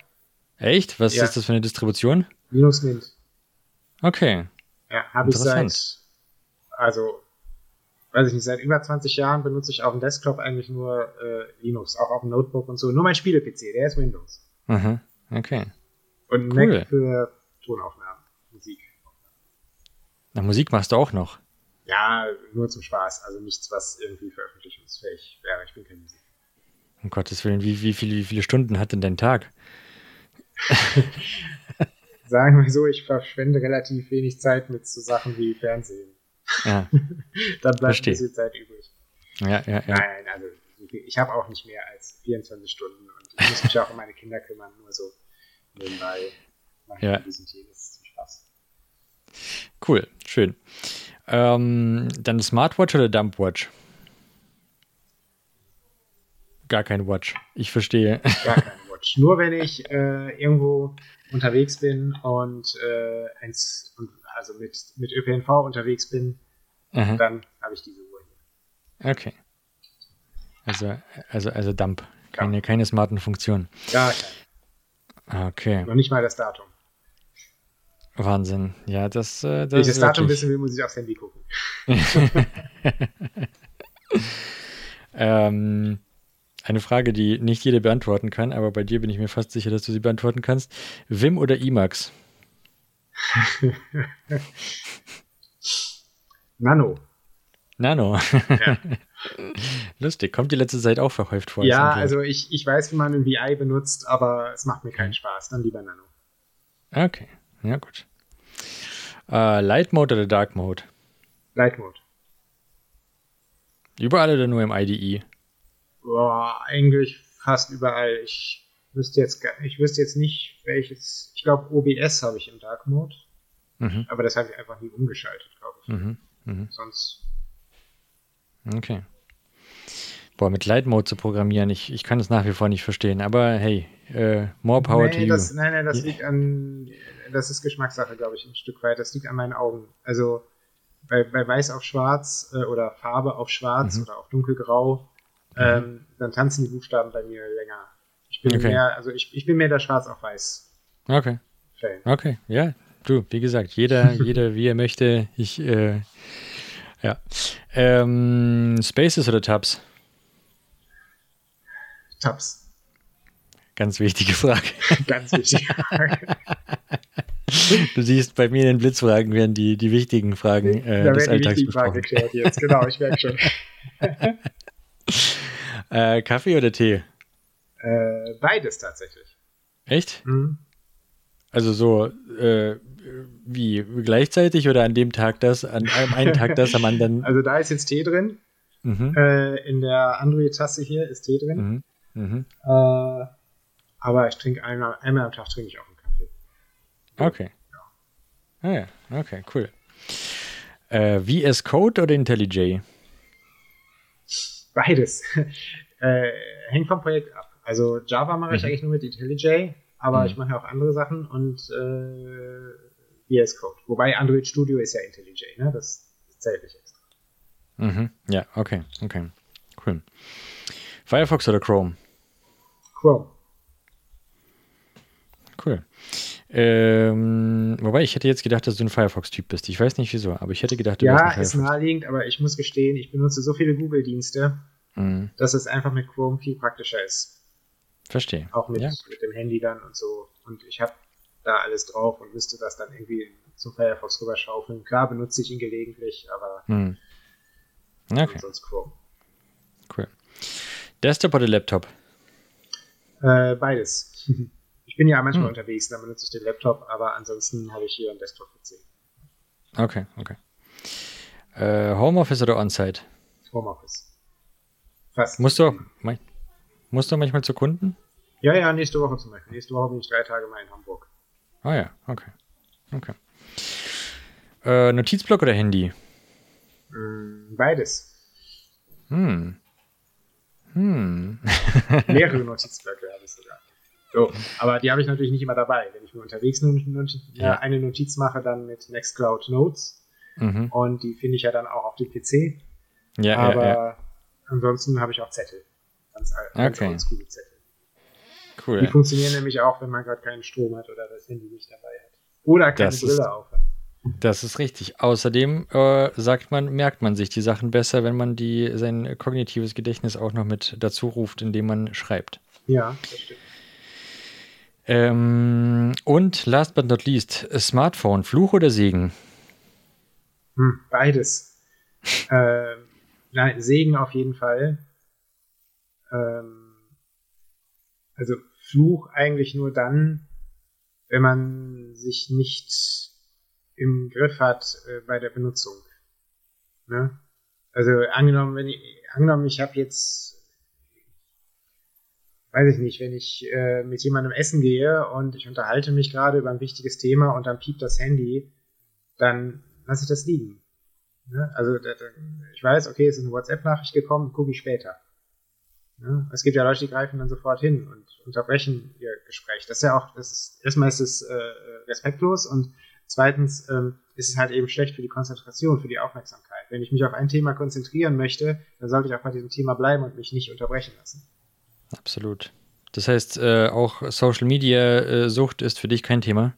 Speaker 1: Echt? Was ja. ist das für eine Distribution?
Speaker 2: Linux Mint.
Speaker 1: Okay.
Speaker 2: Ja, habe ich seit, also, weiß ich nicht, seit über 20 Jahren benutze ich auf dem Desktop eigentlich nur äh, Linux, auch auf dem Notebook und so. Nur mein Spiele-PC, der ist Windows.
Speaker 1: Aha, okay.
Speaker 2: Und cool. Mac für Tonaufnahmen, Musik.
Speaker 1: Na, Musik machst du auch noch.
Speaker 2: Ja, nur zum Spaß. Also nichts, was irgendwie veröffentlichungsfähig wäre. Ich bin kein Musiker.
Speaker 1: Um Gottes Willen, wie, wie, viele, wie viele Stunden hat denn dein Tag? <laughs>
Speaker 2: Sagen wir so, ich verschwende relativ wenig Zeit mit so Sachen wie Fernsehen. Ja. <laughs> Dann bleibt Versteh. ein bisschen Zeit übrig.
Speaker 1: Ja, ja, ja.
Speaker 2: Nein, also ich habe auch nicht mehr als 24 Stunden und ich muss mich auch um meine Kinder kümmern, nur so nebenbei mache
Speaker 1: ja. ein bisschen jedes zum Spaß. Cool, schön. Ähm, dann Smartwatch oder Dumpwatch? Gar kein Watch. Ich verstehe.
Speaker 2: Gar kein Watch. Nur wenn ich äh, irgendwo unterwegs bin und äh, eins, also mit, mit ÖPNV unterwegs bin, Aha. dann habe ich diese Uhr
Speaker 1: hier. Okay. Also, also, also Dump. Keine, ja. keine smarten Funktionen.
Speaker 2: Ja,
Speaker 1: keine. Okay.
Speaker 2: Noch nicht mal das Datum.
Speaker 1: Wahnsinn. Ja, das, äh, das
Speaker 2: Wenn ich das Datum wissen will, muss ich aufs Handy gucken. <laughs>
Speaker 1: ähm, eine Frage, die nicht jeder beantworten kann, aber bei dir bin ich mir fast sicher, dass du sie beantworten kannst. Wim oder Emacs? <laughs>
Speaker 2: Nano.
Speaker 1: Nano. Ja. <laughs> Lustig. Kommt die letzte Zeit auch verhäuft vor?
Speaker 2: Ja, also ich, ich weiß, wie man ein VI benutzt, aber es macht mir keinen Spaß. Dann lieber Nano.
Speaker 1: Okay, ja gut. Uh, Light Mode oder Dark Mode?
Speaker 2: Light Mode.
Speaker 1: Überall oder nur im IDE?
Speaker 2: Boah, eigentlich fast überall. Ich wüsste jetzt, ich wüsste jetzt nicht, welches. Ich glaube, OBS habe ich im Dark Mode. Mhm. Aber das habe ich einfach nie umgeschaltet, glaube ich. Mhm. Mhm. Sonst.
Speaker 1: Okay. Boah, mit Light Mode zu programmieren, ich, ich kann es nach wie vor nicht verstehen. Aber hey, äh, more power
Speaker 2: nee,
Speaker 1: to
Speaker 2: das, Nein, nein, das liegt an. Das ist Geschmackssache, glaube ich, ein Stück weit. Das liegt an meinen Augen. Also bei, bei Weiß auf Schwarz äh, oder Farbe auf Schwarz mhm. oder auf Dunkelgrau, mhm. ähm, dann tanzen die Buchstaben bei mir länger. Ich bin okay. mehr, also ich, ich bin mehr der Schwarz auf Weiß.
Speaker 1: Okay. Fan. Okay, ja, du, wie gesagt, jeder, jeder wie er möchte. Ich, äh, ja. Ähm, Spaces oder Tabs?
Speaker 2: Tabs.
Speaker 1: Ganz wichtige Frage. <laughs>
Speaker 2: Ganz wichtige Frage.
Speaker 1: Du siehst, bei mir in den Blitzfragen werden die, die wichtigen Fragen äh, da des werden Alltags die besprochen. Fragen
Speaker 2: geklärt jetzt, genau, ich merke schon. <laughs>
Speaker 1: äh, Kaffee oder Tee?
Speaker 2: Äh, beides tatsächlich.
Speaker 1: Echt? Mhm. Also so äh, wie gleichzeitig oder an dem Tag das, an einem Tag das, am anderen. <laughs>
Speaker 2: Also da ist jetzt Tee drin. Mhm. Äh, in der Android-Tasse hier ist Tee drin. Mhm. Mhm. Äh, aber ich trinke einmal, einmal am Tag trinke ich auch einen Kaffee.
Speaker 1: Okay. Ja. Ah ja, okay, cool. Äh, VS Code oder IntelliJ?
Speaker 2: Beides. <laughs> äh, hängt vom Projekt ab. Also Java mache ich mhm. eigentlich nur mit IntelliJ, aber mhm. ich mache auch andere Sachen und äh, VS Code. Wobei Android Studio ist ja IntelliJ, ne? Das, zählt nicht extra.
Speaker 1: Mhm. Ja, okay, okay. Cool. Firefox oder Chrome?
Speaker 2: Chrome.
Speaker 1: Cool. Ähm, wobei, ich hätte jetzt gedacht, dass du ein Firefox-Typ bist. Ich weiß nicht wieso, aber ich hätte gedacht, du
Speaker 2: ja, ein ist naheliegend, aber ich muss gestehen, ich benutze so viele Google-Dienste, mhm. dass es einfach mit Chrome viel praktischer ist.
Speaker 1: Verstehe.
Speaker 2: Auch mit, ja. mit dem Handy dann und so. Und ich habe da alles drauf und müsste das dann irgendwie zum Firefox rüberschaufeln. Klar benutze ich ihn gelegentlich, aber mhm.
Speaker 1: okay. sonst Chrome. Cool. Desktop oder Laptop?
Speaker 2: Äh, beides. <laughs> Ich bin ja manchmal hm. unterwegs, dann benutze ich den Laptop, aber ansonsten habe ich hier einen Desktop-PC.
Speaker 1: Okay, okay. Äh, Homeoffice oder On-Site?
Speaker 2: Homeoffice.
Speaker 1: Fast. Musst du, musst du manchmal zu Kunden?
Speaker 2: Ja, ja, nächste Woche zum Beispiel. Nächste Woche bin ich drei Tage mal in Hamburg.
Speaker 1: Ah ja, okay. Okay. Äh, Notizblock oder Handy?
Speaker 2: Mm, beides.
Speaker 1: Hm. Hm. <laughs>
Speaker 2: Mehrere Notizblöcke habe ich sogar. So, aber die habe ich natürlich nicht immer dabei. Wenn ich nur unterwegs eine Notiz, ja. eine Notiz mache, dann mit Nextcloud Notes. Mhm. Und die finde ich ja dann auch auf dem PC. Ja, aber ja, ja. ansonsten habe ich auch Zettel. Ganz, ganz okay. oldschool Zettel. Cool. Die funktionieren nämlich auch, wenn man gerade keinen Strom hat oder das Handy nicht dabei hat. Oder keine das Brille ist, auf hat.
Speaker 1: Das ist richtig. Außerdem äh, sagt man, merkt man sich die Sachen besser, wenn man die, sein kognitives Gedächtnis auch noch mit dazu ruft, indem man schreibt.
Speaker 2: Ja, das stimmt.
Speaker 1: Ähm, und last but not least, Smartphone, Fluch oder Segen?
Speaker 2: Hm, beides. <laughs> äh, nein, Segen auf jeden Fall. Ähm, also Fluch eigentlich nur dann, wenn man sich nicht im Griff hat äh, bei der Benutzung. Ne? Also angenommen, wenn ich, angenommen, ich habe jetzt weiß ich nicht, wenn ich äh, mit jemandem essen gehe und ich unterhalte mich gerade über ein wichtiges Thema und dann piept das Handy, dann lasse ich das liegen. Ne? Also ich weiß, okay, es ist eine WhatsApp-Nachricht gekommen, gucke ich später. Ne? Es gibt ja Leute, die greifen dann sofort hin und unterbrechen ihr Gespräch. Das ist ja auch, das ist, erstmal ist es äh, respektlos und zweitens ähm, ist es halt eben schlecht für die Konzentration, für die Aufmerksamkeit. Wenn ich mich auf ein Thema konzentrieren möchte, dann sollte ich auch bei diesem Thema bleiben und mich nicht unterbrechen lassen.
Speaker 1: Absolut. Das heißt, äh, auch Social Media äh, Sucht ist für dich kein Thema?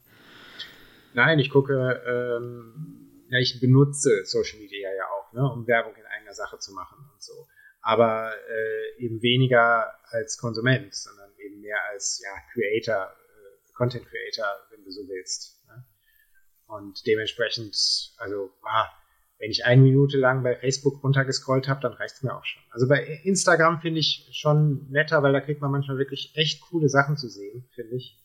Speaker 2: Nein, ich gucke, ähm, ja, ich benutze Social Media ja auch, ne, um Werbung in eigener Sache zu machen und so aber äh, eben weniger als Konsument, sondern eben mehr als ja, Creator, äh, Content Creator, wenn du so willst. Ne? Und dementsprechend, also ah, wenn ich eine Minute lang bei Facebook runtergescrollt habe, dann reicht es mir auch schon. Also bei Instagram finde ich schon netter, weil da kriegt man manchmal wirklich echt coole Sachen zu sehen, finde ich.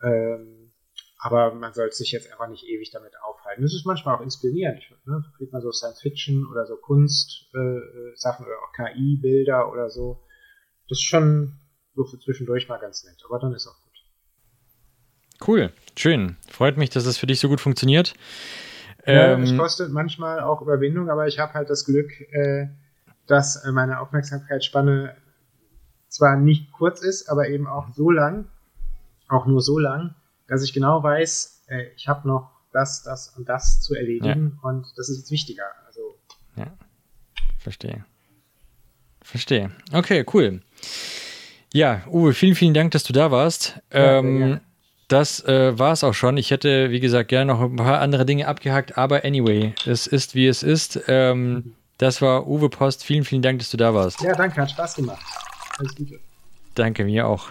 Speaker 2: Ähm, aber man sollte sich jetzt einfach nicht ewig damit aufhalten. Das ist manchmal auch inspirierend. Ne? Da kriegt man so Science-Fiction oder so Kunst-Sachen äh, oder auch KI-Bilder oder so. Das ist schon so für zwischendurch mal ganz nett. Aber dann ist auch gut.
Speaker 1: Cool, schön. Freut mich, dass das für dich so gut funktioniert.
Speaker 2: Ja, ähm, es kostet manchmal auch Überwindung, aber ich habe halt das Glück, äh, dass meine Aufmerksamkeitsspanne zwar nicht kurz ist, aber eben auch so lang, auch nur so lang, dass ich genau weiß, äh, ich habe noch das, das und das zu erledigen ja. und das ist jetzt wichtiger. Also,
Speaker 1: ja, verstehe. Verstehe. Okay, cool. Ja, Uwe, vielen, vielen Dank, dass du da warst. Ja, ähm, das äh, war es auch schon. Ich hätte, wie gesagt, gerne noch ein paar andere Dinge abgehakt, aber anyway, es ist, wie es ist. Ähm, das war Uwe Post. Vielen, vielen Dank, dass du da warst.
Speaker 2: Ja, danke, hat Spaß gemacht. Alles Gute.
Speaker 1: Danke, mir auch.